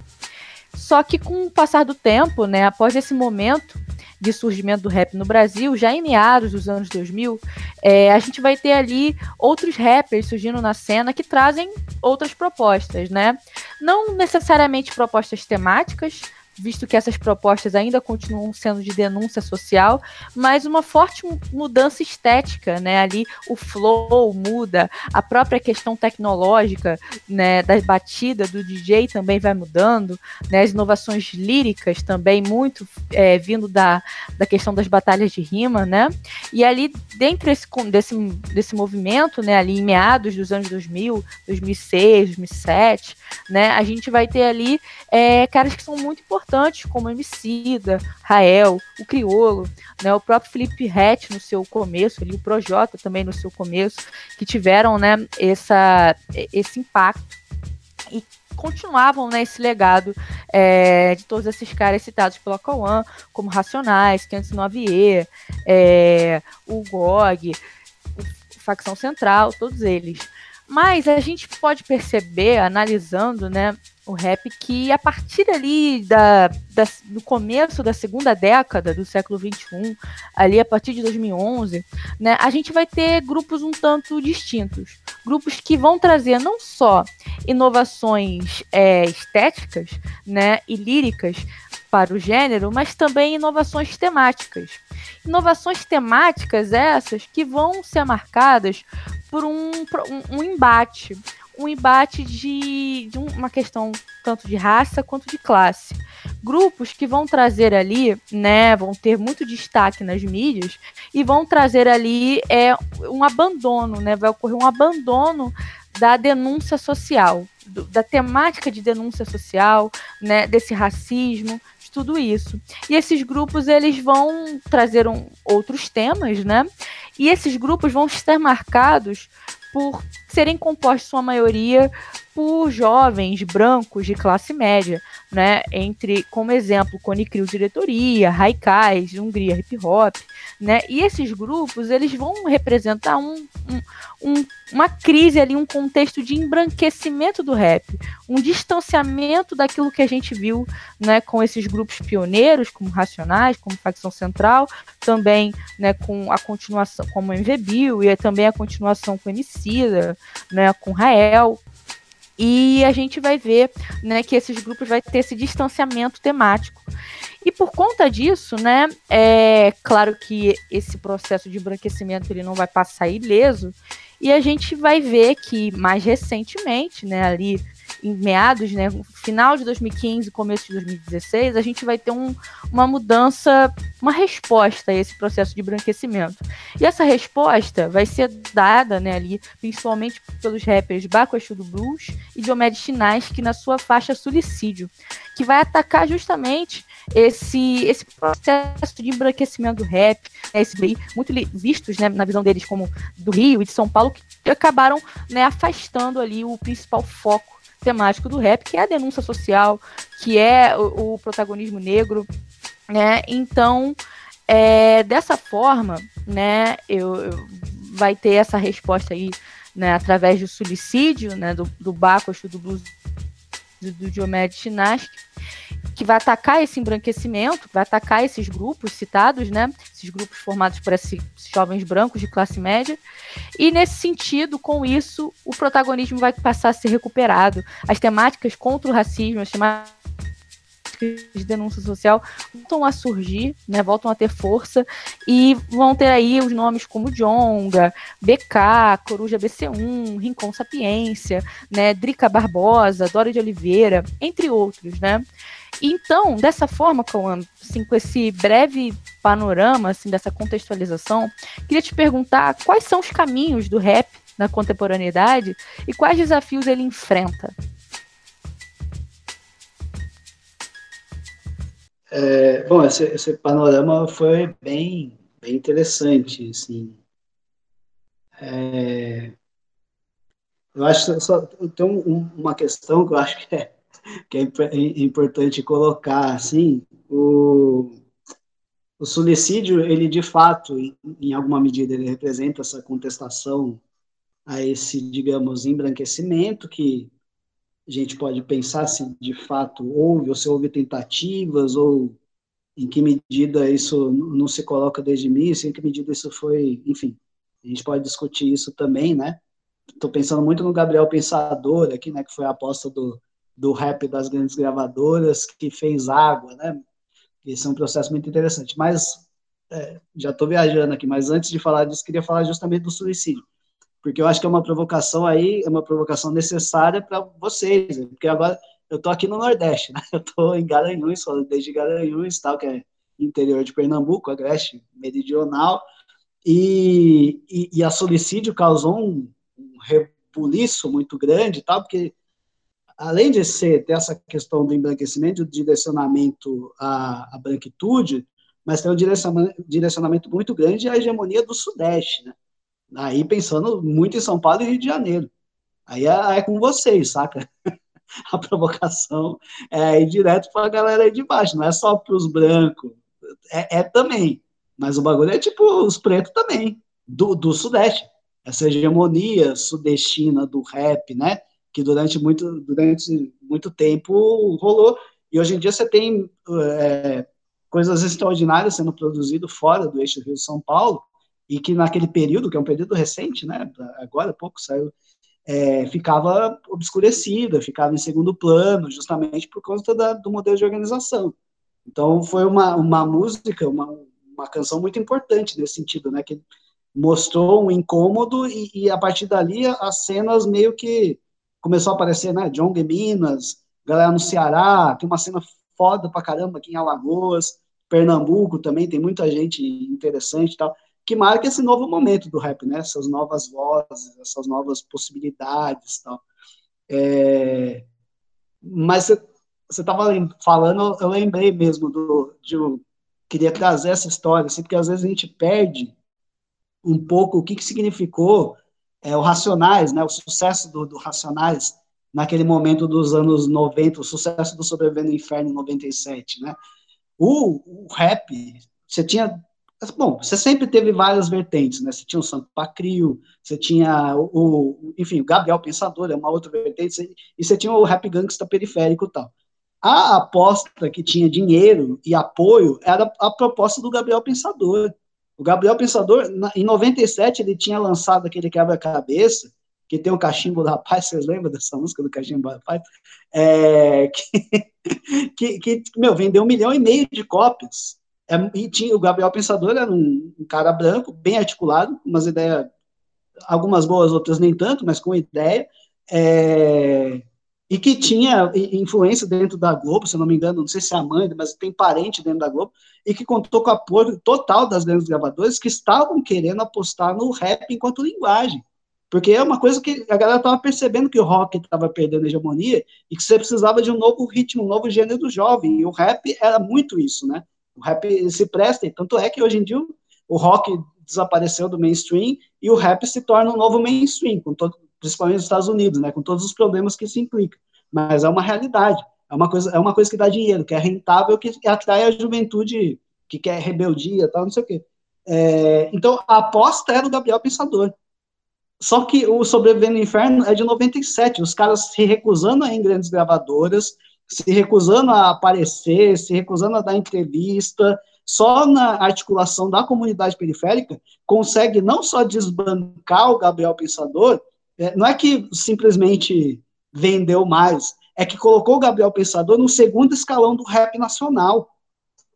[SPEAKER 8] Só que com o passar do tempo, né, após esse momento de surgimento do rap no Brasil, já em meados dos anos 2000, é, a gente vai ter ali outros rappers surgindo na cena que trazem outras propostas, né? Não necessariamente propostas temáticas, visto que essas propostas ainda continuam sendo de denúncia social, mas uma forte mudança estética, né? Ali o flow muda, a própria questão tecnológica, né, da batida do DJ também vai mudando, né? As inovações líricas também muito é, vindo da, da questão das batalhas de rima, né? E ali dentro desse, desse, desse movimento, né, ali em meados dos anos 2000, 2006, 2007, né, a gente vai ter ali é, caras que são muito importantes importantes como Emicida, Rael, o Criolo, né, o próprio Felipe Rett no seu começo, ali, o Projota também no seu começo, que tiveram né, essa, esse impacto e continuavam né, esse legado é, de todos esses caras citados pela Cauã, como Racionais, 509E, é, o GOG, o Facção Central, todos eles. Mas a gente pode perceber, analisando né, o rap, que a partir ali da, da, do começo da segunda década do século XXI, ali a partir de 2011, né, a gente vai ter grupos um tanto distintos. Grupos que vão trazer não só inovações é, estéticas né, e líricas para o gênero, mas também inovações temáticas. Inovações temáticas essas que vão ser marcadas por um, um, embate, um embate de, de, uma questão tanto de raça quanto de classe. Grupos que vão trazer ali, né, vão ter muito destaque nas mídias e vão trazer ali é, um abandono, né, vai ocorrer um abandono da denúncia social, do, da temática de denúncia social, né, desse racismo, tudo isso. E esses grupos eles vão trazer um, outros temas, né? E esses grupos vão estar marcados por serem compostos, sua maioria, por jovens brancos de classe média, né? Entre, como exemplo, Cone Crew Diretoria, Haikais, Hungria Hip Hop, né? E esses grupos, eles vão representar um, um, um, uma crise ali, um contexto de embranquecimento do rap, um distanciamento daquilo que a gente viu, né? Com esses grupos pioneiros, como Racionais, como Facção Central, também, né? Com a continuação, como MV Bill, e também a continuação com Emicida, né? Com Rael, e a gente vai ver né, que esses grupos vai ter esse distanciamento temático. E por conta disso, né, é claro que esse processo de embranquecimento ele não vai passar ileso, e a gente vai ver que mais recentemente, né, ali em meados, né, final de 2015, começo de 2016, a gente vai ter um, uma mudança, uma resposta a esse processo de branquecimento. E essa resposta vai ser dada, né, ali, principalmente pelos rappers Baco do Blues e Diomedes Chinais, que na sua faixa Suicídio, que vai atacar justamente esse, esse processo de embranquecimento do rap, né, esse muito vistos né, na visão deles como do Rio e de São Paulo, que acabaram né, afastando ali o principal foco temático do rap, que é a denúncia social, que é o, o protagonismo negro, né? Então, é, dessa forma, né, eu, eu, vai ter essa resposta aí, né, através do suicídio, né, do, do Bacchus, do blues do, Diomedes Chinaski, que vai atacar esse embranquecimento, vai atacar esses grupos citados, né? Esses grupos formados por esses jovens brancos de classe média. E nesse sentido, com isso, o protagonismo vai passar a ser recuperado. As temáticas contra o racismo, as temáticas de denúncia social voltam a surgir, né, voltam a ter força e vão ter aí os nomes como Jonga, BK, Coruja BC1, Rincon Sapiência, né, Drica Barbosa, Dora de Oliveira, entre outros, né? Então, dessa forma, assim, com esse breve panorama assim, dessa contextualização, queria te perguntar quais são os caminhos do rap na contemporaneidade e quais desafios ele enfrenta.
[SPEAKER 9] É, bom, esse, esse, panorama foi bem, bem interessante, assim. É, eu acho só tem um, uma questão que eu acho que é, que é importante colocar, assim, o, o suicídio, ele de fato, em, em alguma medida, ele representa essa contestação a esse, digamos, embranquecimento que a gente pode pensar se de fato houve, ou se houve tentativas, ou em que medida isso não se coloca desde o início, em que medida isso foi, enfim, a gente pode discutir isso também, né? Estou pensando muito no Gabriel Pensador aqui, né, que foi a aposta do, do rap das grandes gravadoras, que fez água, né? Esse é um processo muito interessante. Mas, é, já estou viajando aqui, mas antes de falar disso, queria falar justamente do suicídio porque eu acho que é uma provocação aí, é uma provocação necessária para vocês, né? porque agora eu estou aqui no Nordeste, né? eu estou em Garanhuns, desde Garanhuns, tal, que é interior de Pernambuco, agreste meridional, e, e, e, a solicídio causou um, um rebuliço muito grande, tal, porque além de ser ter essa questão do embranquecimento, do direcionamento à, à branquitude, mas tem um direcionamento, direcionamento muito grande à hegemonia do Sudeste, né? Aí pensando muito em São Paulo e Rio de Janeiro. Aí é, é com vocês, saca? a provocação é ir direto para a galera aí de baixo, não é só para os brancos, é, é, também. Mas o bagulho é tipo os pretos também, do, do Sudeste. Essa hegemonia sudestina do rap, né? Que durante muito, durante muito tempo rolou. E hoje em dia você tem é, coisas extraordinárias sendo produzidas fora do eixo Rio-São Paulo, e que naquele período, que é um período recente, né, agora pouco saiu, é, ficava obscurecida, ficava em segundo plano, justamente por conta da, do modelo de organização. Então foi uma, uma música, uma, uma canção muito importante nesse sentido, né, que mostrou um incômodo e, e a partir dali as cenas meio que começou a aparecer, né, John de Minas, galera no Ceará, tem uma cena foda pra caramba aqui em Alagoas, Pernambuco também tem muita gente interessante e tal que marca esse novo momento do rap, né? Essas novas vozes, essas novas possibilidades, tal. É... Mas você estava falando, eu lembrei mesmo do, de queria trazer essa história, assim, porque às vezes a gente perde um pouco o que, que significou é, o Racionais, né? O sucesso do, do Racionais naquele momento dos anos 90, o sucesso do Sobrevivendo no Inferno em 97, né? O, o rap, você tinha Bom, você sempre teve várias vertentes, né? Você tinha o Santo Pacrio, você tinha o, o, enfim, o Gabriel Pensador, é uma outra vertente, e você tinha o rap gangsta periférico e tal. A aposta que tinha dinheiro e apoio era a proposta do Gabriel Pensador. O Gabriel Pensador, em 97, ele tinha lançado aquele quebra-cabeça, que tem o Cachimbo da Paz, vocês lembram dessa música do Cachimbo da Paz? É, que, que, que, meu, vendeu um milhão e meio de cópias. É, e tinha, o Gabriel Pensador era um, um, cara branco, bem articulado, umas ideias, algumas boas, outras nem tanto, mas com ideia, é, e que tinha influência dentro da Globo, se eu não me engano, não sei se é a mãe, mas tem parente dentro da Globo, e que contou com o apoio total das grandes gravadoras que estavam querendo apostar no rap enquanto linguagem. Porque é uma coisa que a galera estava percebendo que o rock estava perdendo a hegemonia e que você precisava de um novo ritmo, um novo gênero jovem. E o rap era muito isso, né? O rap se presta, e tanto é que hoje em dia o rock desapareceu do mainstream e o rap se torna um novo mainstream, com todo, principalmente nos Estados Unidos, né? Com todos os problemas que isso implica. Mas é uma realidade. É uma coisa, é uma coisa que dá dinheiro, que é rentável, que atrai a juventude que quer rebeldia, tal, não sei o quê. É, então, a aposta era o Gabriel Pensador. Só que o Sobrevivendo no Inferno é de 97, os caras se recusando a ir em grandes gravadoras, se recusando a aparecer, se recusando a dar entrevista, só na articulação da comunidade periférica consegue não só desbancar o Gabriel Pensador, é, não é que simplesmente vendeu mais, é que colocou o Gabriel Pensador no segundo escalão do rap nacional.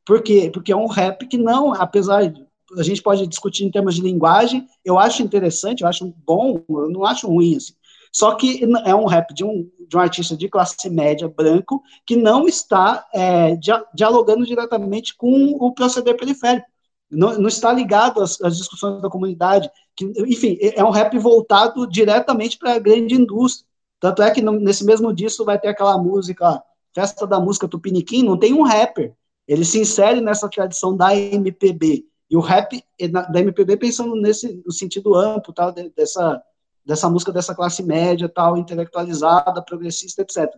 [SPEAKER 9] Por quê? Porque é um rap que não, apesar de a gente pode discutir em termos de linguagem, eu acho interessante, eu acho bom, eu não acho ruim, assim. Só que é um rap de um, de um artista de classe média, branco, que não está é, dia, dialogando diretamente com o proceder periférico. Não, não está ligado às, às, discussões da comunidade. Que, enfim, é um rap voltado diretamente para a grande indústria. Tanto é que nesse mesmo disco vai ter aquela música, Festa da Música Tupiniquim, não tem um rapper. Ele se insere nessa tradição da MPB. E o rap da MPB pensando nesse no sentido amplo, tal, dessa, dessa música dessa classe média, tal, intelectualizada, progressista, etc.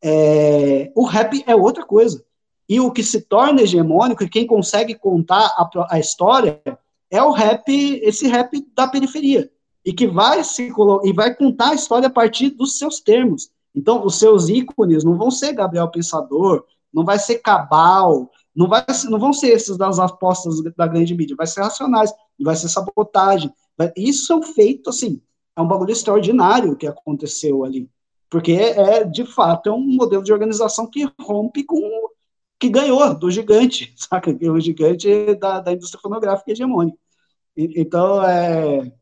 [SPEAKER 9] É, o rap é outra coisa. E o que se torna hegemônico, e quem consegue contar a, a história, é o rap, esse rap da periferia. E que vai se e vai contar a história a partir dos seus termos. Então, os seus ícones não vão ser Gabriel Pensador, não vai ser Cabal, não, vai, não vão ser esses das apostas da grande mídia, vai ser racionais, vai ser sabotagem. Isso é um feito, assim, é um bagulho extraordinário que aconteceu ali. Porque é, é, de fato, é um modelo de organização que rompe com que ganhou do gigante, saca? O gigante da, da indústria fonográfica hegemônica. E, então, é,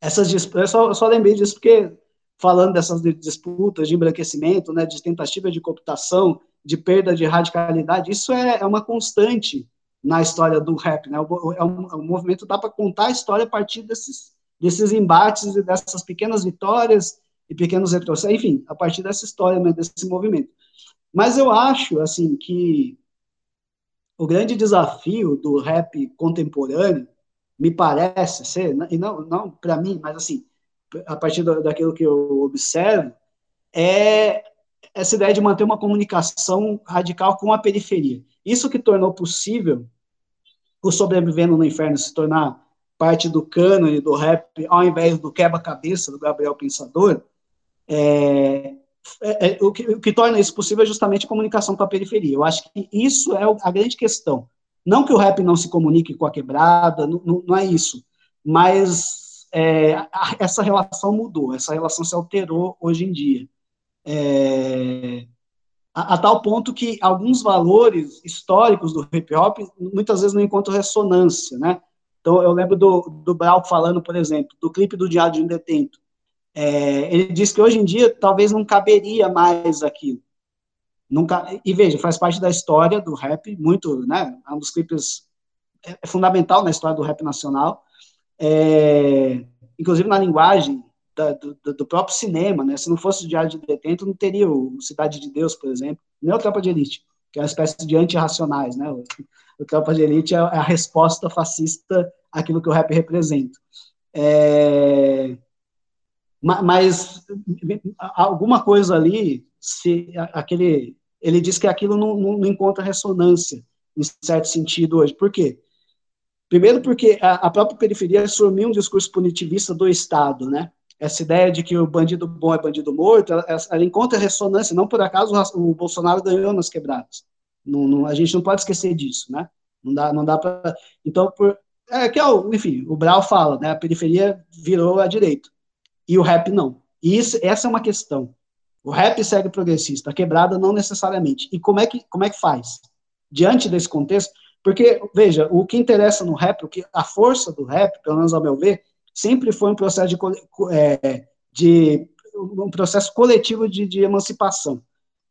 [SPEAKER 9] essas eu só, só lembrei disso porque falando dessas disputas de embranquecimento, né, de tentativa de cooptação, de perda de radicalidade, isso é, é uma constante na história do rap, né? O, é um, é um movimento dá para contar a história a partir desses, desses embates e dessas pequenas vitórias e pequenos retrocessos, enfim, a partir dessa história, né, desse movimento. Mas eu acho, assim, que o grande desafio do rap contemporâneo, me parece ser, e não, não para mim, mas assim, a partir daquilo que eu observo, é essa ideia de manter uma comunicação radical com a periferia. Isso que tornou possível o Sobrevivendo no Inferno se tornar parte do cânone do rap, ao invés do quebra-cabeça do Gabriel Pensador, é, é, é, o, que, o, que, torna isso possível é justamente a comunicação com a periferia. Eu acho que isso é a grande questão. Não que o rap não se comunique com a quebrada, não, não, é isso, mas é, a, essa relação mudou, essa relação se alterou hoje em dia é, a, a, tal ponto que alguns valores históricos do hip hop muitas vezes não encontram ressonância, né? Então, eu lembro do, do Brau falando, por exemplo, do clipe do Diário de um Detento. É, ele diz que hoje em dia talvez não caberia mais aquilo. Nunca, e veja, faz parte da história do rap, muito, né? É um dos clipes é, é fundamental na história do rap nacional. É, inclusive na linguagem da, do, do, próprio cinema, né? Se não fosse o Diário de Detento, não teria o Cidade de Deus, por exemplo, nem o Tropa de Elite, que é uma espécie de antirracionais, né? O, Tropa de Elite é a resposta fascista àquilo que o rap representa. É, mas alguma coisa ali, se aquele, ele diz que aquilo não, não, não encontra ressonância em certo sentido hoje. Por quê? Primeiro porque a, a própria periferia assumiu um discurso punitivista do Estado, né? essa ideia de que o bandido bom é bandido morto, ela, ela encontra ressonância, não por acaso o, Bolsonaro ganhou nas quebradas. Não, não, a gente não pode esquecer disso, né? Não dá, não dá para. Então, por, é que é o, enfim, o Brau fala, né? A periferia virou a direita e o rap não. E isso, essa é uma questão. O rap segue progressista, a quebrada não necessariamente. E como é que como é que faz diante desse contexto? Porque veja, o que interessa no rap, o que a força do rap, pelo menos ao meu ver, sempre foi um processo de, é, de um processo coletivo de, de, emancipação,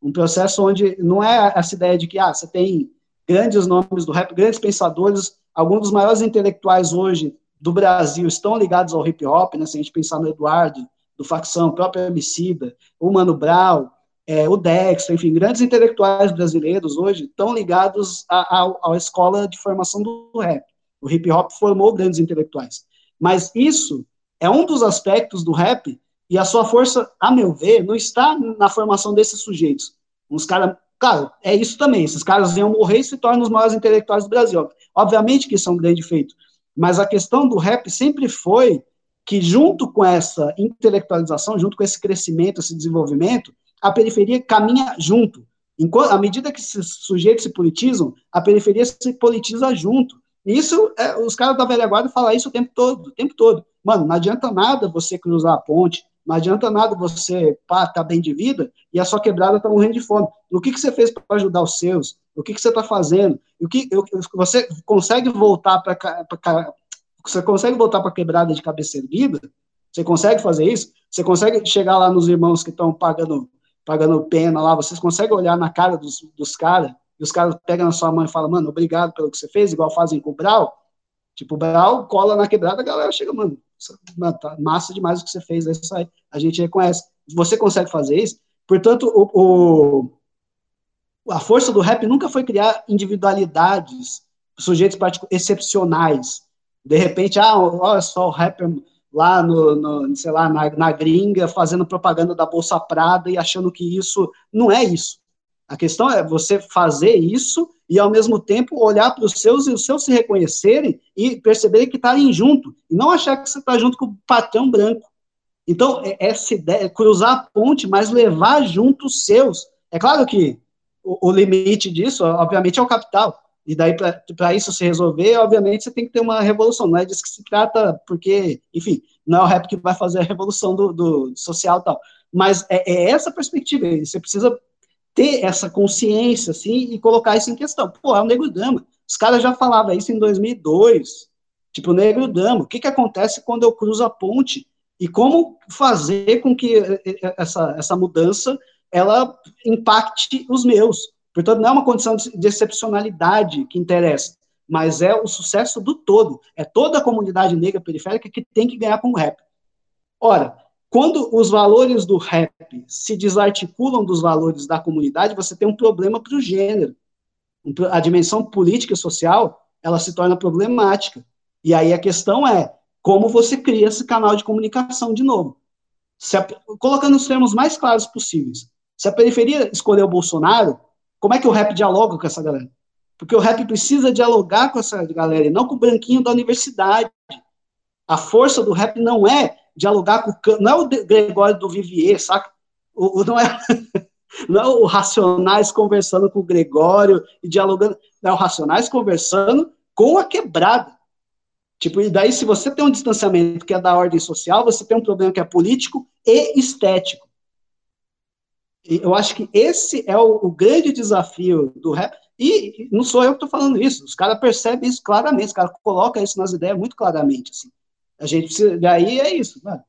[SPEAKER 9] um processo onde não é essa ideia de que ah, você tem grandes nomes do rap, grandes pensadores, alguns dos maiores intelectuais hoje do Brasil estão ligados ao hip hop, né? Se a gente pensar no Eduardo, do Facção, o próprio Emicida, o Mano Brown, é, o Dexter, enfim, grandes intelectuais brasileiros hoje estão ligados à, à, escola de formação do rap. O hip hop formou grandes intelectuais. Mas isso é um dos aspectos do rap e a sua força, a meu ver, não está na formação desses sujeitos. Uns caras, claro, é isso também. Esses caras iam morrer e se tornam os maiores intelectuais do Brasil. Obviamente que isso é um grande feito. Mas a questão do rap sempre foi que, junto com essa intelectualização, junto com esse crescimento, esse desenvolvimento, a periferia caminha junto. Enquanto, à medida que esses sujeitos se politizam, a periferia se politiza junto. Isso, é, os caras da velha guarda falam isso o tempo todo, o tempo todo. Mano, não adianta nada você cruzar a ponte, não adianta nada você pá, tá bem de vida e a sua quebrada tá morrendo de fome. O que, que você fez para ajudar os seus? O que, que você está fazendo? O que eu, você consegue voltar para você consegue voltar para quebrada de cabeça erguida? Você consegue fazer isso? Você consegue chegar lá nos irmãos que estão pagando pagando pena lá, vocês conseguem olhar na cara dos, dos caras, e os caras pegam na sua mão e falam, mano, obrigado pelo que você fez, igual fazem com o Brau. Tipo, Brau cola na quebrada, a galera chega, mano, tá massa demais o que você fez, é aí, a gente reconhece. Você consegue fazer isso? Portanto, o, o a força do rap nunca foi criar individualidades, sujeitos excepcionais. De repente, ah, olha só, o rapper lá no, no sei lá, na, na, gringa, fazendo propaganda da Bolsa Prada e achando que isso não é isso. A questão é você fazer isso e, ao mesmo tempo, olhar para os seus e os seus se reconhecerem e perceberem que estarem junto, e não achar que você está junto com o patrão branco. Então, é, essa ideia, é cruzar a ponte, mas levar junto os seus. É claro que o, o limite disso, obviamente, é o capital. E daí, para isso se resolver, obviamente, você tem que ter uma revolução. Não é disso que se trata, porque, enfim, não é o rap que vai fazer a revolução do, do social e tal. Mas é, é essa perspectiva. Você precisa ter essa consciência, assim, e colocar isso em questão. Pô, é o Negro Dama. Os caras já falavam isso em 2002. Tipo, Negro Dama. O que, que acontece quando eu cruzo a ponte? E como fazer com que essa, essa mudança ela impacte os meus? Portanto, não é uma condição de excepcionalidade que interessa, mas é o sucesso do todo. É toda a comunidade negra periférica que tem que ganhar com o rap. Ora, quando os valores do rap se desarticulam dos valores da comunidade, você tem um problema para o gênero. A dimensão política e social, ela se torna problemática. E aí a questão é, como você cria esse canal de comunicação de novo? A, colocando os termos mais claros possíveis. Se a periferia escolher o Bolsonaro, como é que o rap dialoga com essa galera? Porque o rap precisa dialogar com essa galera, e não com o branquinho da universidade. A força do rap não é dialogar com não é o Gregório do Vivier, saca? O, não, é, não é o Racionais conversando com o Gregório e dialogando, não é o Racionais conversando com a quebrada. Tipo, e daí, se você tem um distanciamento que é da ordem social, você tem um problema que é político e estético eu acho que esse é o, o, grande desafio do rap. E não sou eu que estou falando isso, os caras percebem isso claramente, os caras colocam isso nas ideias muito claramente. Assim. A gente precisa, daí é isso, mano.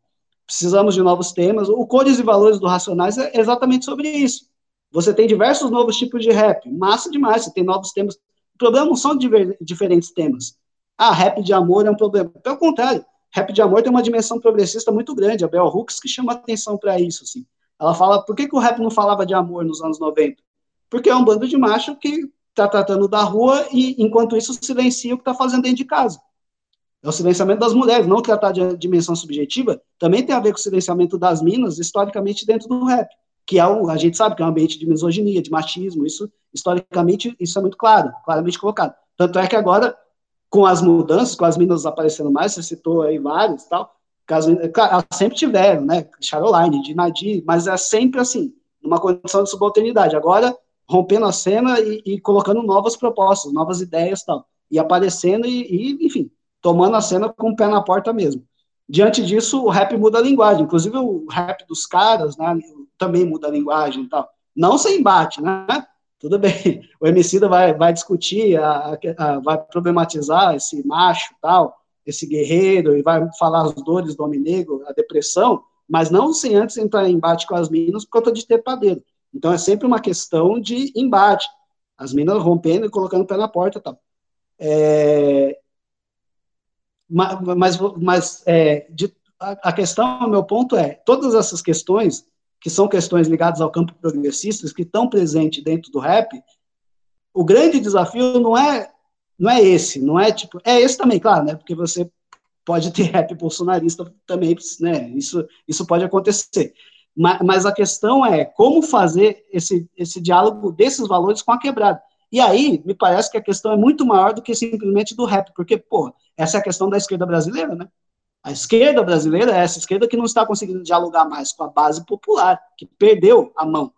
[SPEAKER 9] precisamos de novos temas. O Cores e Valores do Racionais é exatamente sobre isso. Você tem diversos novos tipos de rap, massa demais, você tem novos temas. O problema não são diver, diferentes temas. Ah, rap de amor é um problema. Pelo contrário, rap de amor tem uma dimensão progressista muito grande. A Bell Hooks que chama atenção para isso. Assim. Ela fala, por que, que o rap não falava de amor nos anos 90? Porque é um bando de macho que está tratando da rua e, enquanto isso, silencia o que está fazendo dentro de casa. É o silenciamento das mulheres, não tratar de dimensão subjetiva, também tem a ver com o silenciamento das minas, historicamente, dentro do rap, que é um, a gente sabe que é um ambiente de misoginia, de machismo, isso, historicamente, isso é muito claro, claramente colocado. Tanto é que agora, com as mudanças, com as minas aparecendo mais, você citou aí várias e tal, Caso, elas sempre tiveram, né? Caroline, de Nadir, mas é sempre assim, numa condição de subalternidade. Agora, rompendo a cena e, e colocando novas propostas, novas ideias e tal. E aparecendo e, e, enfim, tomando a cena com o pé na porta mesmo. Diante disso, o rap muda a linguagem. Inclusive, o rap dos caras, né? Também muda a linguagem e tal. Não sem embate, né? Tudo bem. O MC vai, vai discutir, a, a, vai problematizar esse macho tal esse guerreiro e vai falar as dores do homem negro, a depressão, mas não sem antes entrar em embate com as minas por conta de ter padeiro. Então é sempre uma questão de embate. As minas rompendo e colocando o pé na porta tal. É... mas, mas, é, de, a, a questão, o meu ponto é, todas essas questões, que são questões ligadas ao campo progressista, que estão presentes dentro do rap, o grande desafio não é não é esse, não é tipo, é esse também, claro, né? Porque você pode ter rap bolsonarista também, né? Isso, isso pode acontecer. Mas, mas a questão é como fazer esse, esse diálogo desses valores com a quebrada. E aí, me parece que a questão é muito maior do que simplesmente do rap, porque, pô, essa é a questão da esquerda brasileira, né? A esquerda brasileira é essa esquerda que não está conseguindo dialogar mais com a base popular, que perdeu a mão,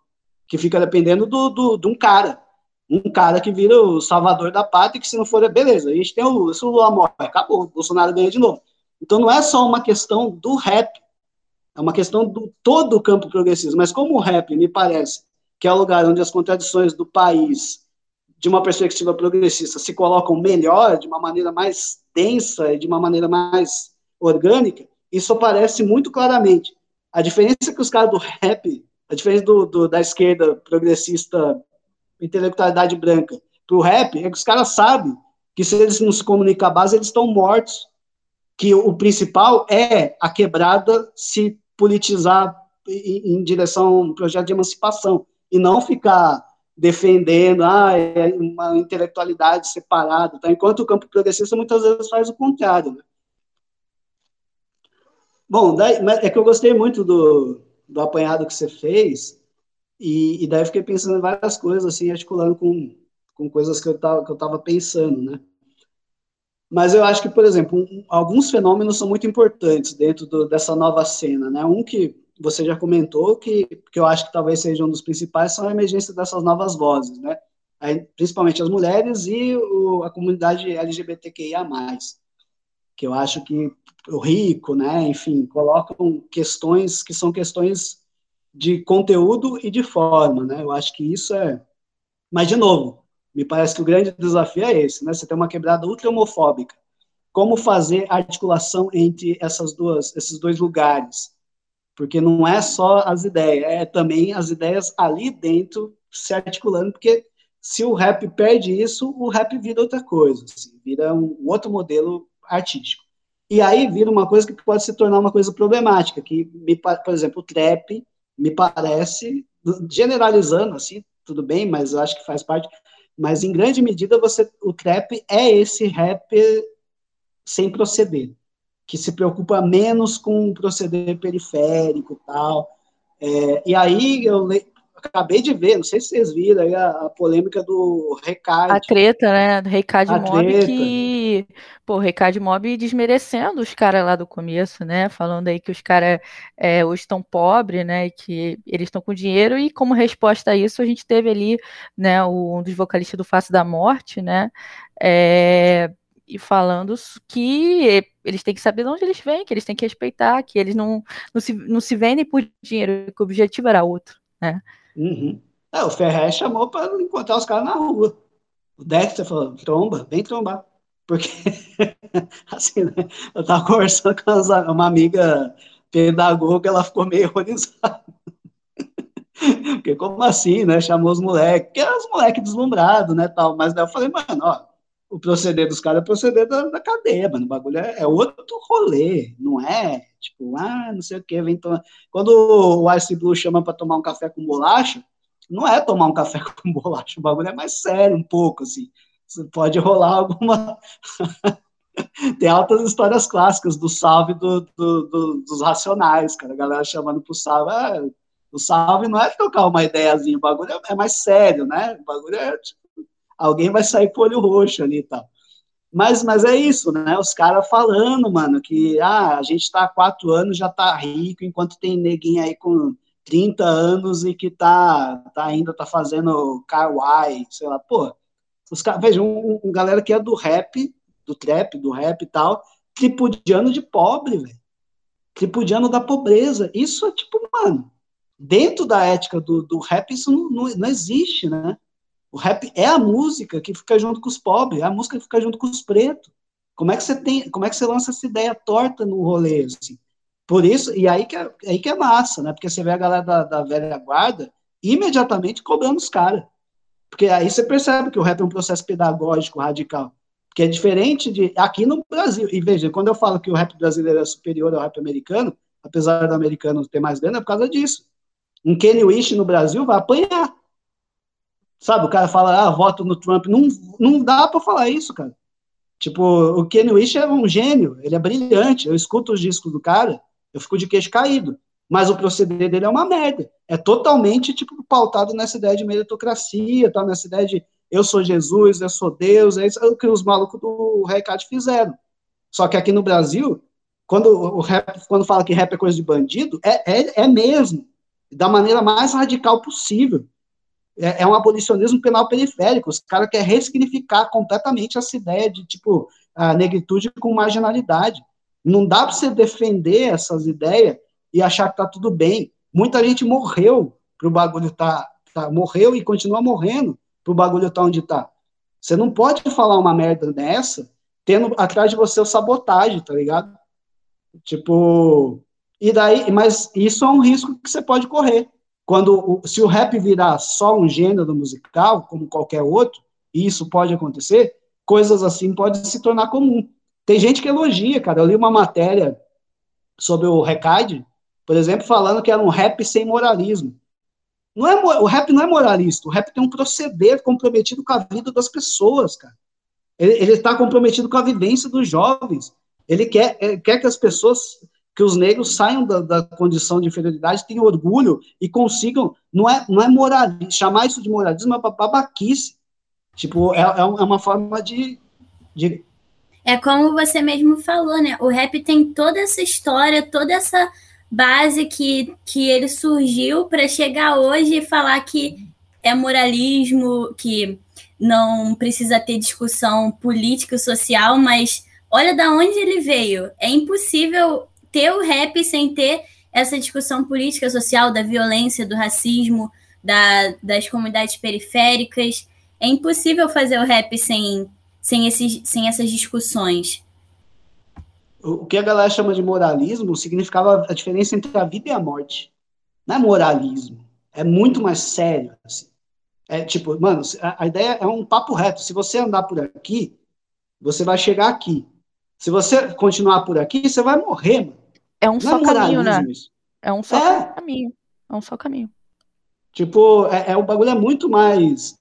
[SPEAKER 9] que fica dependendo do, do, de um cara, um cara que vira o salvador da pátria, que se não for, beleza, a gente tem o Lula, se o Lula morre, acabou, o Bolsonaro ganha de novo. Então não é só uma questão do rap, é uma questão do todo o campo progressista, mas como o rap, me parece, que é o lugar onde as contradições do país, de uma perspectiva progressista, se colocam melhor, de uma maneira mais densa e de uma maneira mais orgânica, isso aparece muito claramente. A diferença é que os caras do rap, a diferença do, do da esquerda progressista, intelectualidade branca, para o rap, é que os caras sabem que se eles não se comunicam à base, eles estão mortos. Que o principal é a quebrada se politizar em, em direção a um projeto de emancipação, e não ficar defendendo ah, é uma intelectualidade separada, tá? enquanto o campo progressista muitas vezes faz o contrário. Né? Bom, daí, é que eu gostei muito do, do apanhado que você fez, e, e daí fiquei pensando em várias coisas, assim, articulando com, com coisas que eu estava que eu tava pensando, né? Mas eu acho que, por exemplo, um, alguns fenômenos são muito importantes dentro do, dessa nova cena, né? Um que você já comentou, que, que eu acho que talvez seja um dos principais, são a emergência dessas novas vozes, né? Principalmente as mulheres e o, a comunidade LGBTQIA+, que eu acho que o rico, né, enfim, colocam questões que são questões de conteúdo e de forma, né, eu acho que isso é, mas de novo, me parece que o grande desafio é esse, né, você tem uma quebrada ultra homofóbica, como fazer a articulação entre essas duas, esses dois lugares, porque não é só as ideias, é também as ideias ali dentro se articulando, porque se o rap perde isso, o rap vira outra coisa, assim, vira um outro modelo artístico. E aí vira uma coisa que pode se tornar uma coisa problemática, que, me, por exemplo, o trap, me parece, generalizando assim, tudo bem, mas acho que faz parte, mas em grande medida você, o trap é esse rap sem proceder, que se preocupa menos com o proceder periférico tal. É, e aí eu acabei de ver, não sei se vocês viram aí a, a polêmica do Recade.
[SPEAKER 8] A treta, né? Do Recade Mob treta. que. Pô, o Recade Mob desmerecendo os caras lá do começo, né? Falando aí que os caras é, hoje estão pobres, né? E que eles estão com dinheiro, e como resposta a isso, a gente teve ali, né, o, um dos vocalistas do Face da Morte, né? É, e falando que eles têm que saber de onde eles vêm, que eles têm que respeitar, que eles não, não, se, não se vendem por dinheiro, que o objetivo era outro, né?
[SPEAKER 9] Uhum. É, o Ferrez chamou para encontrar os caras na rua. O Dexter falou, tromba, vem trombar. Porque, assim, né, eu tava conversando com uma amiga pedagoga, ela ficou meio horrorizada. Porque como assim, né? Chamou os moleques, que eram os moleques deslumbrados, né, tal. Mas daí eu falei, mano, ó, o proceder dos caras é proceder da, da cadeia, mano. O bagulho é, é, outro rolê, não é? Tipo, ah, não sei o que, vem. Quando o Ice Blue chama para tomar um café com bolacha, não é tomar um café com bolacha, o bagulho é mais sério um pouco, assim. Você pode rolar alguma. Tem altas histórias clássicas do salve do, do, do, dos racionais, cara. A galera chamando pro salve. Ah, o salve não é tocar uma ideiazinha, o bagulho é, é mais sério, né? O bagulho é tipo, alguém vai sair com o olho roxo ali e tal. Mas, mas é isso, né? Os caras falando, mano, que ah, a gente tá há quatro anos, já tá rico, enquanto tem neguinho aí com 30 anos e que tá, tá ainda tá fazendo kawaii, sei lá, pô. Os caras, vejam, um, um, galera que é do rap, do trap, do rap e tal, tripudiano de pobre, velho. Tripudiano da pobreza. Isso é tipo, mano, dentro da ética do, do rap, isso não, não, não existe, né? O rap é a música que fica junto com os pobres, é a música que fica junto com os pretos. Como é que você tem, como é que você lança essa ideia torta no rolê, assim? Por isso, e aí que é, aí que é massa, né? Porque você vê a galera da, da velha guarda imediatamente cobrando os caras. Porque aí você percebe que o rap é um processo pedagógico radical. Que é diferente de aqui no Brasil. E veja, quando eu falo que o rap brasileiro é superior ao rap americano, apesar do americano ter mais grana, é por causa disso. Um Kanye West no Brasil vai apanhar. Sabe, o cara fala, ah, voto no Trump. Não, não dá para falar isso, cara. Tipo, o Kanye West é um gênio, ele é brilhante. Eu escuto os discos do cara, eu fico de queixo caído. Mas o proceder dele é uma merda. É totalmente, tipo, pautado nessa ideia de meritocracia, tá? nessa ideia de eu sou Jesus, eu sou Deus, é isso que os malucos do Recado fizeram. Só que aqui no Brasil, quando o rap, quando fala que rap é coisa de bandido, é, é, é mesmo, da maneira mais radical possível. É, é um abolicionismo penal periférico. Os caras querem ressignificar completamente essa ideia de, tipo, a negritude com marginalidade. Não dá para você defender essas ideias e achar que tá tudo bem. Muita gente morreu pro bagulho tá, tá morreu e continua morrendo pro bagulho tá onde tá. Você não pode falar uma merda dessa tendo atrás de você o sabotagem, tá ligado? Tipo, e daí, mas isso é um risco que você pode correr. Quando se o rap virar só um gênero musical, como qualquer outro, e isso pode acontecer, coisas assim podem se tornar comum. Tem gente que elogia, cara. Eu li uma matéria sobre o Recade, por exemplo, falando que era um rap sem moralismo. Não é, o rap não é moralista, o rap tem um proceder comprometido com a vida das pessoas, cara. Ele está comprometido com a vivência dos jovens. Ele quer, ele quer que as pessoas, que os negros saiam da, da, condição de inferioridade, tenham orgulho e consigam. Não é, não é moralismo, chamar isso de moralismo é babaquice. Tipo, é, é uma forma de, de.
[SPEAKER 1] É como você mesmo falou, né? O rap tem toda essa história, toda essa base que, que ele surgiu para chegar hoje e falar que é moralismo, que não precisa ter discussão política e social, mas olha da onde ele veio. É impossível ter o rap sem ter essa discussão política, social, da violência, do racismo, da, das comunidades periféricas. É impossível fazer o rap sem, sem, esses, sem essas discussões
[SPEAKER 9] o que a galera chama de moralismo significava a diferença entre a vida e a morte. Não é moralismo, é muito mais sério. Assim. É tipo, mano, a, a, ideia é um papo reto. Se você andar por aqui, você vai chegar aqui. Se você continuar por aqui, você vai morrer, mano.
[SPEAKER 8] É um só é caminho, né? É um só é. caminho. É um só caminho.
[SPEAKER 9] Tipo, é, é o bagulho é muito mais.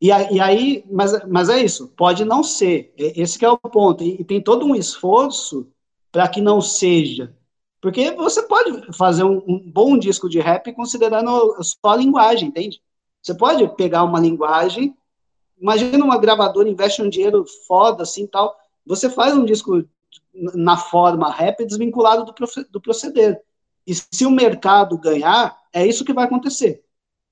[SPEAKER 9] E, e aí, mas, mas é isso, pode não ser. Esse é o ponto. E, e tem todo um esforço para que não seja. Porque você pode fazer um, um, bom disco de rap considerando só a linguagem, entende? Você pode pegar uma linguagem, imagina uma gravadora investe um dinheiro foda assim tal, você faz um disco na forma rap desvinculado do, do proceder. E se o mercado ganhar, é isso que vai acontecer.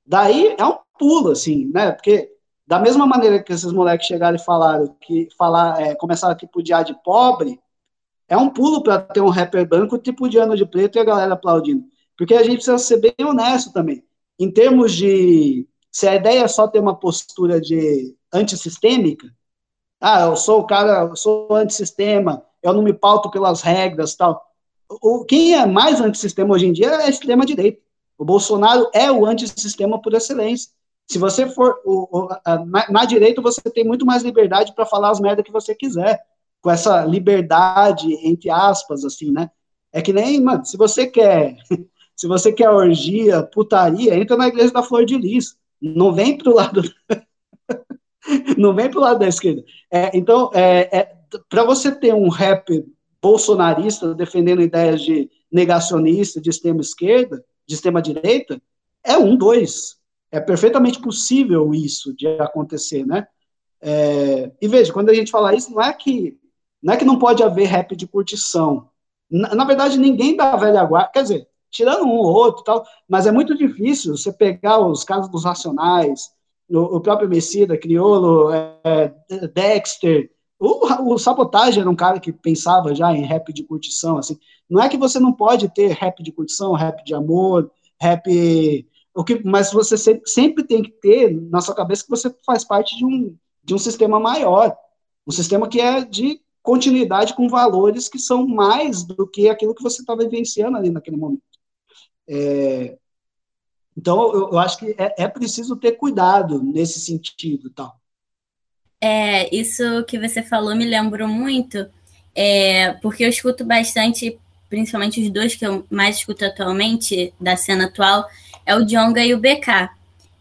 [SPEAKER 9] Daí é um pulo, assim, né? Porque da mesma maneira que esses moleques chegaram e falaram que falar, é, começaram a tripudiar de pobre, é um pulo para ter um rapper branco tipo de ano de preto e a galera aplaudindo. Porque a gente precisa ser bem honesto também. Em termos de. Se a ideia é só ter uma postura de antissistêmica, ah, eu sou o cara, eu sou antissistema, eu não me pauto pelas regras tal. O, quem é mais antissistema hoje em dia é a extrema-direita. O Bolsonaro é o antissistema por excelência. Se você for o, o, a, na, na, direita, você tem muito mais liberdade para falar as merdas que você quiser com essa liberdade, entre aspas, assim, né? É que nem, mano, se você quer, se você quer orgia, putaria, entra na igreja da Flor de Lis. Não vem pro lado. não vem pro lado da esquerda. É, então, é, é para você ter um rap bolsonarista defendendo ideias de negacionista, de extrema esquerda, de extrema direita, é um, dois. É perfeitamente possível isso de acontecer, né? É, e veja, quando a gente fala isso, não é que não é que não pode haver rap de curtição. Na, na verdade, ninguém da velha guarda, quer dizer, tirando um ou outro tal, mas é muito difícil você pegar os casos dos Racionais, o, o próprio Messida, Criolo, é, Dexter, o, o Sabotagem era um cara que pensava já em rap de curtição, assim. Não é que você não pode ter rap de curtição, rap de amor, rap... O que, mas você sempre, sempre tem que ter na sua cabeça que você faz parte de um, de um sistema maior, um sistema que é de continuidade com valores que são mais do que aquilo que você está vivenciando ali naquele momento. É, então, eu, eu, acho que é, é, preciso ter cuidado nesse sentido, tal.
[SPEAKER 1] É, isso que você falou me lembrou muito, é, porque eu escuto bastante, principalmente os dois que eu mais escuto atualmente, da cena atual, é o Jonga e o BK.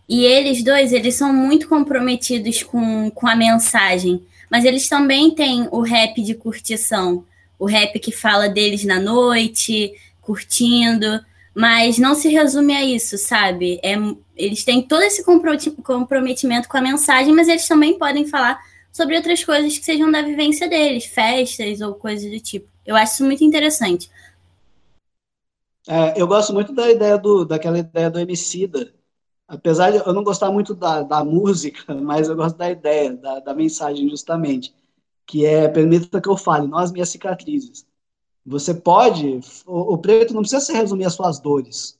[SPEAKER 1] E eles dois, eles são muito comprometidos com, com a mensagem, mas eles também têm o rap de curtição, o rap que fala deles na noite, curtindo, mas não se resume a isso, sabe? É, eles têm todo esse comprometimento com a mensagem, mas eles também podem falar sobre outras coisas que sejam da vivência deles, festas ou coisas do tipo. Eu acho isso muito interessante.
[SPEAKER 9] É, eu gosto muito da ideia do, daquela ideia do Emicida. Apesar de eu não gostar muito da, da música, mas eu gosto da ideia, da, da mensagem, justamente. Que é, permita que eu fale, nós minhas cicatrizes. Você pode, o, o preto não precisa se resumir às suas dores.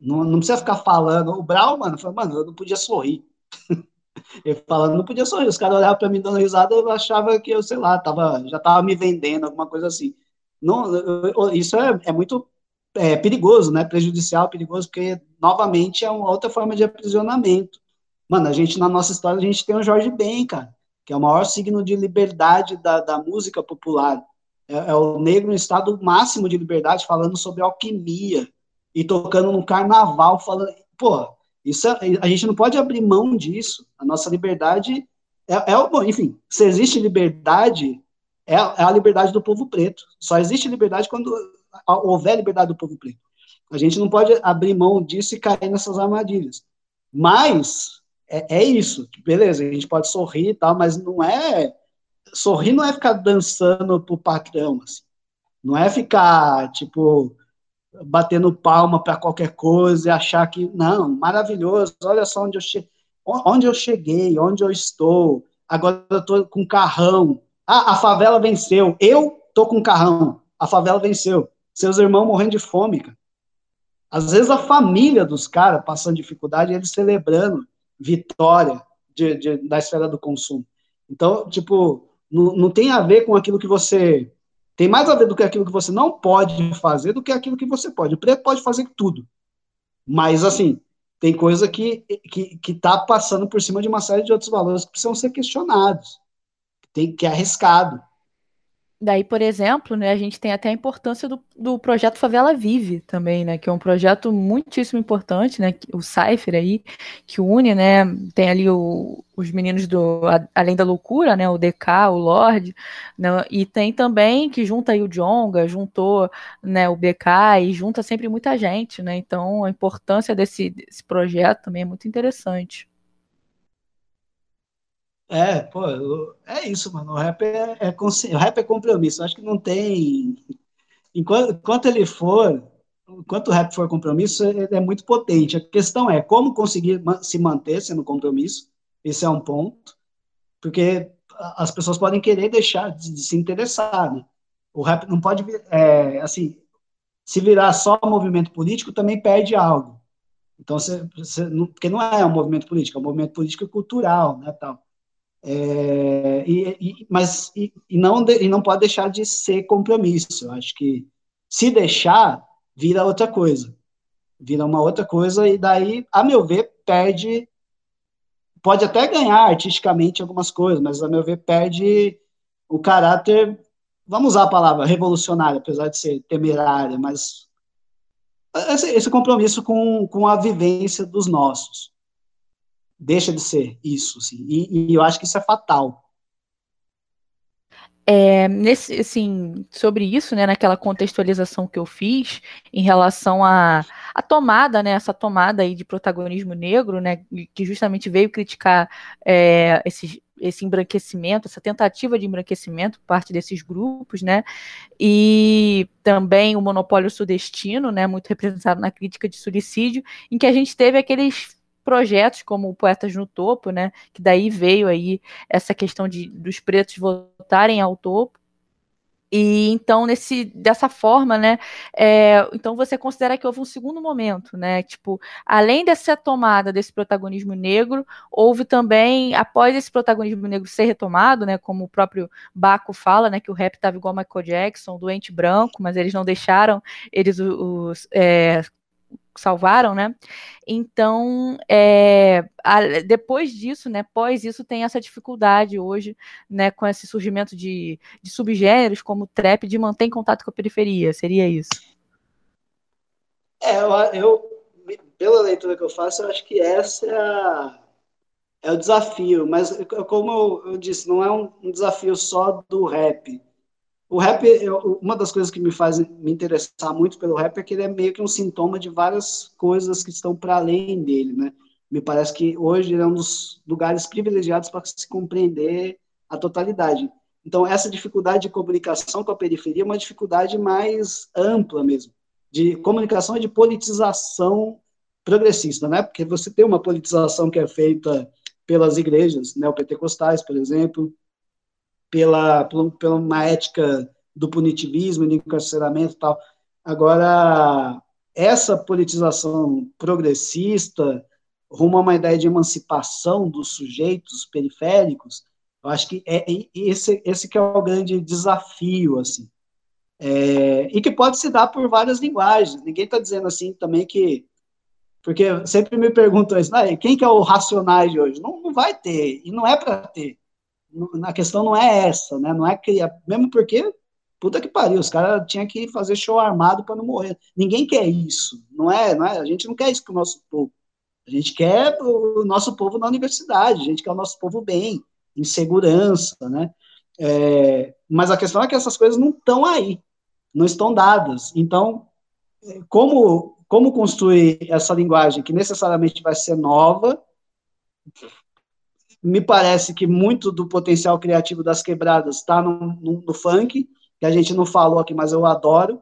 [SPEAKER 9] Não, não precisa ficar falando. O Brau, mano, falou, mano, eu não podia sorrir. Ele falando, não podia sorrir. Os caras olhavam para mim dando risada, eu achava que eu, sei lá, tava, já tava me vendendo, alguma coisa assim. Não, isso é, é muito é, perigoso, né? Prejudicial, perigoso, porque, novamente, é uma outra forma de aprisionamento. Mano, a gente, na nossa história, a gente tem o Jorge Ben, cara, que é o maior signo de liberdade da, da música popular. É, é o negro em estado máximo de liberdade, falando sobre alquimia, e tocando no carnaval, falando. Pô, isso é, a gente não pode abrir mão disso. A nossa liberdade é, é. Enfim, se existe liberdade, é, é a liberdade do povo preto. Só existe liberdade quando houver liberdade do povo preto. A gente não pode abrir mão disso e cair nessas armadilhas. Mas é, é isso, beleza, a gente pode sorrir e tal, mas não é. Sorrir não é ficar dançando pro patrão, assim. Não é ficar, tipo, batendo palma para qualquer coisa e achar que, não, maravilhoso, olha só onde eu, che onde eu cheguei, onde eu estou, agora eu tô com carrão. Ah, a favela venceu, eu tô com carrão, a favela venceu seus irmãos morrendo de fome, cara. Às vezes a família dos caras passando dificuldade, eles celebrando vitória de, de, da esfera do consumo. Então, tipo, não, não tem a ver com aquilo que você. Tem mais a ver do que aquilo que você não pode fazer do que aquilo que você pode. O preto pode fazer tudo. Mas, assim, tem coisa que, que, que tá passando por cima de uma série de outros valores que precisam ser questionados. Tem, que é arriscado.
[SPEAKER 8] Daí, por exemplo, né, a gente tem até a importância do, do projeto Favela Vive também, né, que é um projeto muitíssimo importante, né, o Cypher aí, que une, né, tem ali o, os meninos do Além da Loucura, né, o DK, o Lorde, né, e tem também que junta aí o Jonga, juntou, né, o BK e junta sempre muita gente, né, então a importância desse, desse projeto também é muito interessante.
[SPEAKER 9] É, pô, é isso, mano. O rap é, é, o rap é compromisso. Eu acho que não tem. Enquanto, enquanto ele for, enquanto o rap for compromisso, ele é muito potente. A questão é como conseguir se manter sendo compromisso. Esse é um ponto. Porque as pessoas podem querer deixar de, de se interessar, né? O rap não pode, é, assim, se virar só movimento político, também perde algo. Então, você, você, porque não é um movimento político, é um movimento político e cultural, né, tal. É, e, e, mas e, e, não de, e não pode deixar de ser compromisso. Eu acho que se deixar, vira outra coisa. Vira uma outra coisa, e daí, a meu ver, perde. Pode até ganhar artisticamente algumas coisas, mas a meu ver, perde o caráter. Vamos usar a palavra revolucionário, apesar de ser temerária, mas esse, esse compromisso com, com a vivência dos nossos deixa de ser isso, assim, e, e eu acho que isso é fatal.
[SPEAKER 8] É, nesse, assim, sobre isso, né, naquela contextualização que eu fiz em relação à a, a, tomada, né, essa tomada aí de protagonismo negro, né, que justamente veio criticar é, esse, esse embranquecimento, essa tentativa de embranquecimento por parte desses grupos, né, e também o monopólio sudestino, né, muito representado na crítica de suicídio, em que a gente teve aqueles projetos como o Poetas no Topo, né, que daí veio aí essa questão de dos pretos voltarem ao topo. E então, nesse, dessa forma, né, é, então você considera que houve um segundo momento, né, tipo, além dessa tomada desse protagonismo negro, houve também, após esse protagonismo negro ser retomado, né, como o próprio Baco fala, né, que o rap estava igual Michael Jackson, doente branco, mas eles não deixaram eles os, é, salvaram, né? Então, é, a, depois disso, né, pós isso, tem essa dificuldade hoje, né, com esse surgimento de, de subgêneros como o trap, de manter em contato com a periferia, seria isso?
[SPEAKER 9] É, eu, eu pela leitura que eu faço, eu acho que essa é, é o desafio, mas como eu, eu disse, não é um, um desafio só do rap, o rap, uma das coisas que me faz me interessar muito pelo rap é que ele é meio que um sintoma de várias coisas que estão para além dele, né? Me parece que hoje ele é um dos lugares privilegiados para se compreender a totalidade. Então, essa dificuldade de comunicação com a periferia é uma dificuldade mais ampla mesmo, de comunicação e de politização progressista, né? Porque você tem uma politização que é feita pelas igrejas neopentecostais, por exemplo, pela, pela uma ética do punitivismo, do encarceramento e tal. Agora, essa politização progressista, rumo a uma ideia de emancipação dos sujeitos periféricos, eu acho que é esse, esse que é o grande desafio, assim. É, e que pode se dar por várias linguagens. Ninguém está dizendo assim também que porque sempre me perguntam isso, ah, quem que é o Racionais de hoje? Não, não vai ter, e não é para ter a questão não é essa, né? Não é que mesmo porque puta que pariu, os caras tinham que fazer show armado para não morrer. Ninguém quer isso, não é, não é? A gente não quer isso com o nosso povo. A gente quer o nosso povo na universidade, a gente quer o nosso povo bem, em segurança, né? É, mas a questão é que essas coisas não estão aí, não estão dadas. Então, como como construir essa linguagem que necessariamente vai ser nova, me parece que muito do potencial criativo das quebradas está no, no, no, funk, que a gente não falou aqui, mas eu adoro.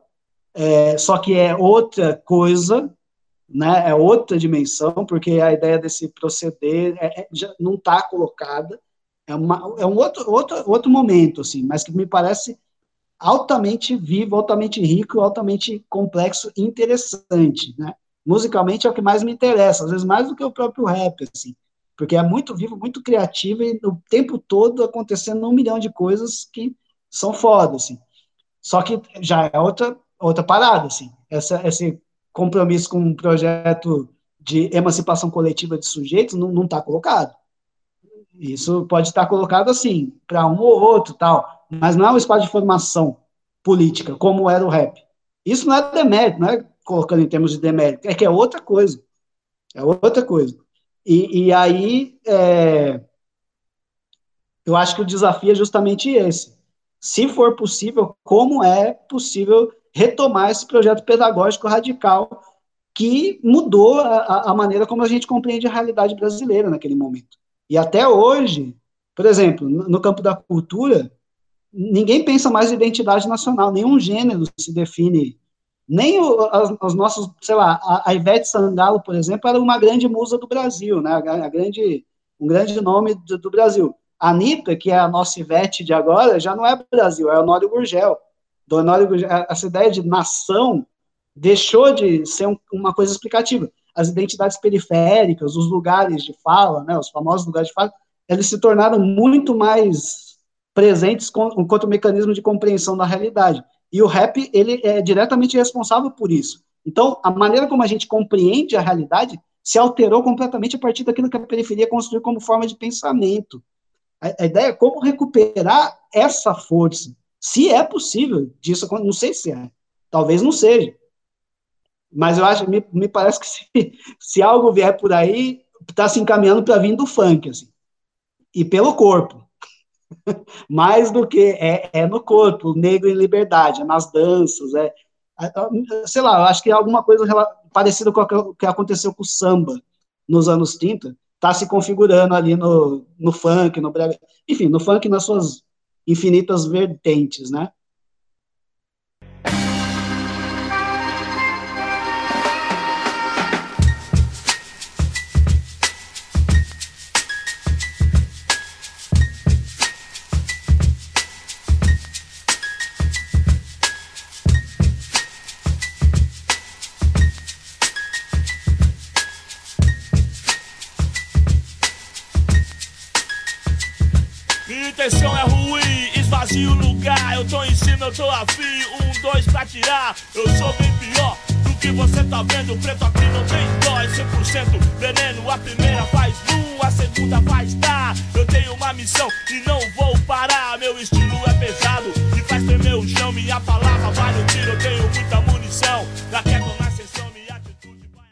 [SPEAKER 9] É, só que é outra coisa, né? É outra dimensão, porque a ideia desse proceder é, é, não está colocada. É, uma, é um outro, outro, outro momento, assim, mas que me parece altamente vivo, altamente rico, altamente complexo e interessante, né? Musicalmente é o que mais me interessa, às vezes mais do que o próprio rap, assim porque é muito vivo, muito criativo e o tempo todo acontecendo um milhão de coisas que são foda, assim. Só que já é outra, outra parada, assim. Essa, esse compromisso com um projeto de emancipação coletiva de sujeitos não está colocado. Isso pode estar colocado assim, para um ou outro tal, mas não é um espaço de formação política, como era o rap. Isso não é demérito, não é colocando em termos de demérito, é que é outra coisa. É outra coisa. E, e aí, é, eu acho que o desafio é justamente esse. Se for possível, como é possível retomar esse projeto pedagógico radical que mudou a, a maneira como a gente compreende a realidade brasileira naquele momento. E até hoje, por exemplo, no, campo da cultura, ninguém pensa mais em identidade nacional, nenhum gênero se define nem os nossos, sei lá, a, a, Ivete Sangalo, por exemplo, era uma grande musa do Brasil, né, a, a grande, um grande nome do, do, Brasil. A Anitta, que é a nossa Ivete de agora, já não é Brasil, é Honório Gurgel. Do Honório Gurgel. Essa ideia de nação deixou de ser um, uma coisa explicativa. As identidades periféricas, os lugares de fala, né, os famosos lugares de fala, eles se tornaram muito mais presentes enquanto mecanismo de compreensão da realidade. E o rap, ele é diretamente responsável por isso. Então, a maneira como a gente compreende a realidade se alterou completamente a partir daquilo que a periferia construiu como forma de pensamento. A, a ideia é como recuperar essa força. Se é possível disso, não sei se é, talvez não seja. Mas eu acho, me, me parece que se, se algo vier por aí, está se encaminhando para vir do funk, assim. E pelo corpo. mais do que é, é no corpo, o negro em liberdade, é nas danças, é, é, sei lá, eu acho que é alguma coisa parecida com o que aconteceu com o samba nos anos 30, está se configurando ali no, no funk, no brega, enfim, no funk nas suas infinitas vertentes, né?
[SPEAKER 10] Eu sou bem pior do que você tá vendo, preto aqui não tem dó, é 100% veneno. A primeira faz boom, a segunda faz tá. Eu tenho uma missão e não vou parar. Meu estilo é pesado e faz tremer o chão. Minha palavra vale o tiro, eu tenho muita munição. Da queda na sessão, minha atitude vai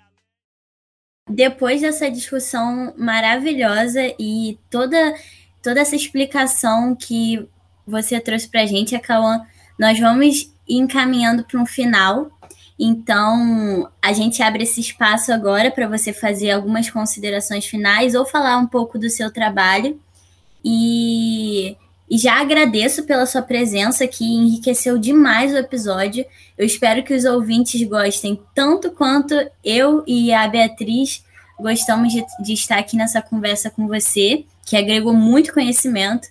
[SPEAKER 1] Depois dessa discussão maravilhosa e toda, toda essa explicação que você trouxe pra gente, Cauã, nós vamos encaminhando para um final. Então, a gente abre esse espaço agora para você fazer algumas considerações finais ou falar um pouco do seu trabalho. E, e já agradeço pela sua presença, que enriqueceu demais o episódio. Eu espero que os ouvintes gostem tanto quanto eu e a Beatriz gostamos de, de estar aqui nessa conversa com você, que agregou muito conhecimento.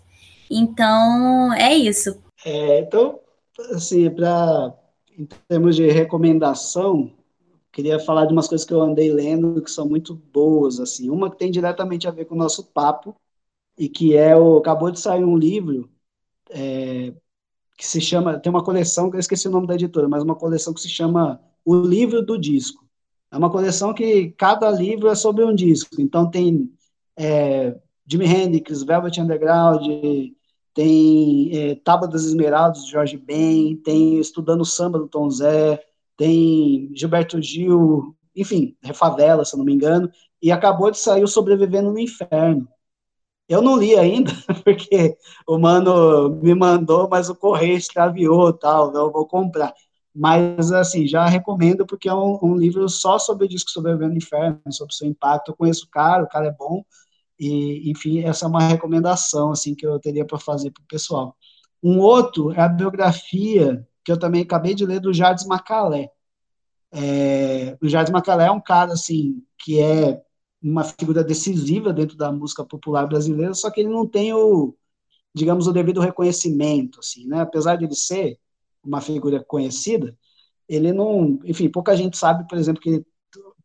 [SPEAKER 1] Então, é isso.
[SPEAKER 9] É, então, assim, para em termos de recomendação, queria falar de umas coisas que eu andei lendo que são muito boas, assim. Uma que tem diretamente a ver com o nosso papo e que é o acabou de sair um livro é, que se chama tem uma coleção eu esqueci o nome da editora, mas uma coleção que se chama O Livro do Disco. É uma coleção que cada livro é sobre um disco. Então tem é, Jimi Hendrix, Velvet Underground, tem é, Tábua das Esmeraldas, de Jorge Ben, tem Estudando Samba, do Tom Zé, tem Gilberto Gil, enfim, Refavela, se eu não me engano, e acabou de sair o Sobrevivendo no Inferno. Eu não li ainda, porque o mano me mandou, mas o correio extraviou tal, eu vou comprar. Mas, assim, já recomendo, porque é um, um livro só sobre o disco Sobrevivendo no Inferno, sobre o seu impacto. Eu conheço o cara, o cara é bom, e, enfim, essa é uma recomendação assim que eu teria para fazer para o pessoal. Um outro é a biografia que eu também acabei de ler do Jardim Macalé. É, o Jardim Macalé é um cara assim que é uma figura decisiva dentro da música popular brasileira, só que ele não tem o, digamos, o devido reconhecimento, assim, né? Apesar de ele ser uma figura conhecida, ele não, enfim, pouca gente sabe, por exemplo, que ele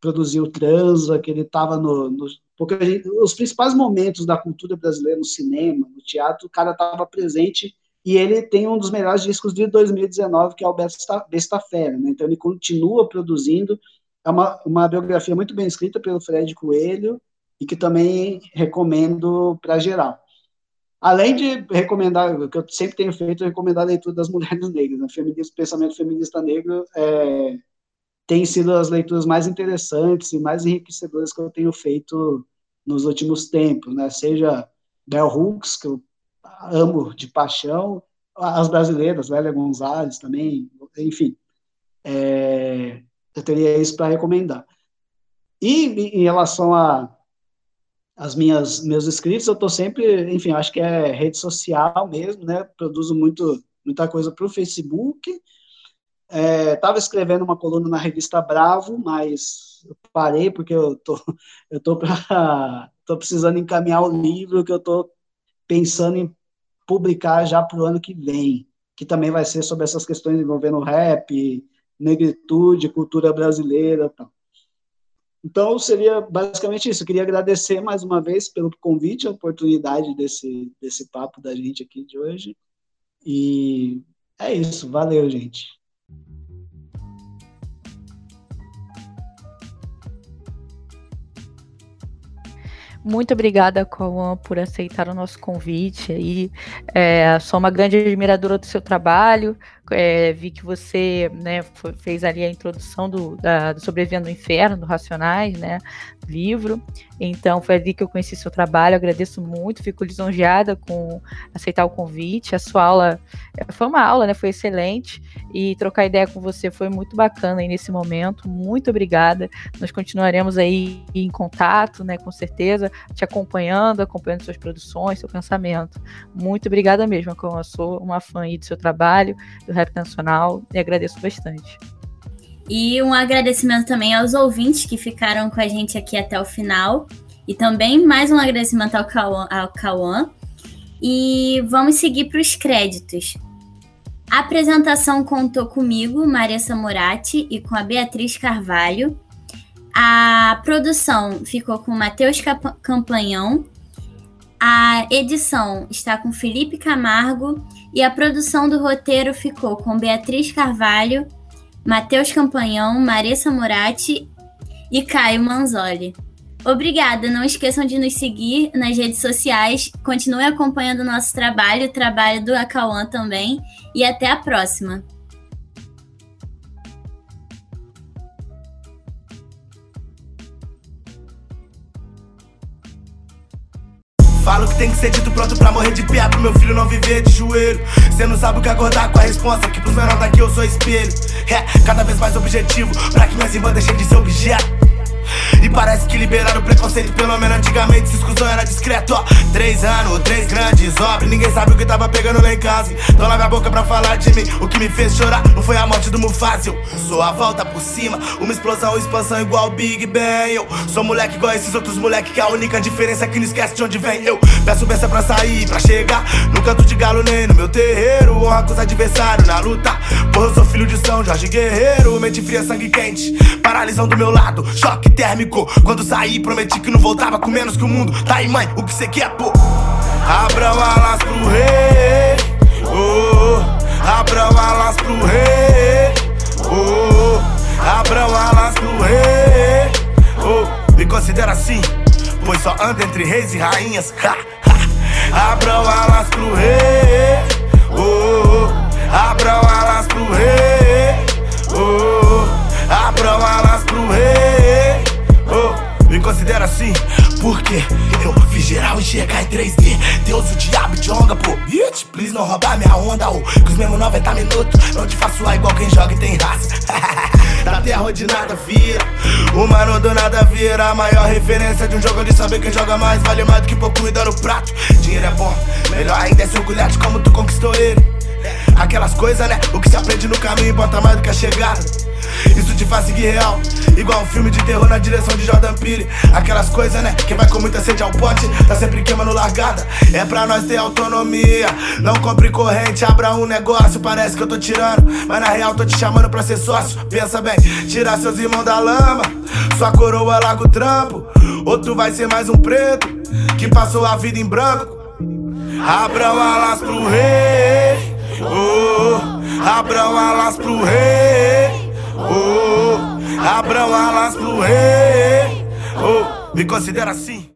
[SPEAKER 9] produziu Transa, que ele estava no, no, porque gente, os principais momentos da cultura brasileira no cinema, no teatro, o cara estava presente e ele tem um dos melhores discos de 2019, que é o Besta, Besta Fera, né? Então ele continua produzindo, é uma, uma biografia muito bem escrita pelo Fred Coelho e que também recomendo para geral. Além de recomendar, o que eu sempre tenho feito, é recomendar a leitura das mulheres negras, né? Pensamento feminista negro é, tem sido as leituras mais interessantes e mais enriquecedoras que eu tenho feito nos últimos tempos, né? Seja Bell Hooks, que eu amo de paixão, as brasileiras, Lélia Gonzalez também, enfim. É, eu teria isso para recomendar. E em relação a as minhas meus escritos, eu estou sempre, enfim, acho que é rede social mesmo, né? Produzo muito muita coisa para o Facebook Estava é, escrevendo uma coluna na revista Bravo, mas eu parei porque eu tô, eu tô, pra, tô precisando encaminhar o livro que eu tô pensando em publicar já para o ano que vem, que também vai ser sobre essas questões envolvendo rap, negritude, cultura brasileira, tal. Então, seria basicamente isso. Eu queria agradecer mais uma vez pelo convite, a oportunidade desse, desse papo da gente aqui de hoje. E é isso. Valeu, gente.
[SPEAKER 8] Muito obrigada, Cauã, por aceitar o nosso convite. Aí, é, sou uma grande admiradora do seu trabalho. É, vi que você né, fez ali a introdução do, da, do Sobrevivendo no Inferno, do Racionais, né, livro. Então, foi ali que eu conheci seu trabalho. Agradeço muito, fico lisonjeada com aceitar o convite. A sua aula foi uma aula, né, foi excelente. E trocar ideia com você foi muito bacana aí nesse momento. Muito obrigada. Nós continuaremos aí em contato, né, com certeza te acompanhando, acompanhando suas produções, seu pensamento. Muito obrigada mesmo, eu sou uma fã aí do seu trabalho, do Rap Nacional, e agradeço bastante.
[SPEAKER 1] E um agradecimento também aos ouvintes que ficaram com a gente aqui até o final. E também mais um agradecimento ao Cauã. E vamos seguir para os créditos. A apresentação contou comigo, Maria Samurati, e com a Beatriz Carvalho. A produção ficou com Matheus Campanhão. A edição está com Felipe Camargo. E a produção do roteiro ficou com Beatriz Carvalho, Matheus Campanhão, Marissa Murati e Caio Manzoli. Obrigada, não esqueçam de nos seguir nas redes sociais, continue acompanhando o nosso trabalho, o trabalho do Acauã também, e até a próxima!
[SPEAKER 11] Falo que tem que ser dito pronto pra morrer de pé Pro meu filho não viver de joelho. Cê não sabe o que acordar com a resposta Que pros menores daqui eu sou espelho. É, cada vez mais objetivo Pra que minhas irmãs deixem de ser objeto e parece que liberaram o preconceito, pelo menos antigamente se exclusão era discreto, ó. Três anos, três grandes obras, ninguém sabe o que tava pegando lá em casa. Então lave a boca pra falar de mim. O que me fez chorar não foi a morte do Mufasa. Sou a volta por cima, uma explosão, expansão igual Big Bang. Eu sou moleque igual esses outros moleque, que a única diferença é que não esquece de onde vem. Eu peço benção pra sair, pra chegar no canto de galo, nem no meu terreiro. Honra com os adversários na luta. Porra, eu sou filho de São Jorge Guerreiro, mente fria, sangue quente, paralisão do meu lado, choque térmico. Quando saí, prometi que não voltava com menos que o mundo. Tá aí, mãe, o que cê quer, pô? Abram alas pro rei, oh, abram alas pro rei, oh, abram alas pro rei, oh, me considera assim, pois só anda entre reis e rainhas, ha, ha. Abram alas pro rei, oh, abram alas pro rei, oh, me considera assim, porque eu fiz geral enxergar em 3D. Deus, o diabo te honra, pô. Bitch, please não roubar minha onda, ô. Que os mesmos 90 minutos não te faço lá igual quem joga e tem raça. da terra onde nada vira, o mano do nada vira. A maior referência de um jogo de saber quem joga mais. Vale mais do que pouco comida no prato. Dinheiro é bom, melhor ainda é se orgulhar de como tu conquistou ele. Aquelas coisas, né? O que se aprende no caminho importa mais do que a chegada. Isso te faz seguir real, igual um filme de terror na direção de Jordan Peele. Aquelas coisas, né? Quem vai com muita sede ao pote, tá sempre queimando largada. É pra nós ter autonomia. Não compre corrente, abra um negócio. Parece que eu tô tirando, mas na real tô te chamando pra ser sócio. Pensa bem, tirar seus irmãos da lama. Sua coroa larga o trampo. Outro vai ser mais um preto que passou a vida em branco. Abram alas pro rei. Oh, abram alas pro rei. Oh, abram alas pro rei. Oh, me considera assim.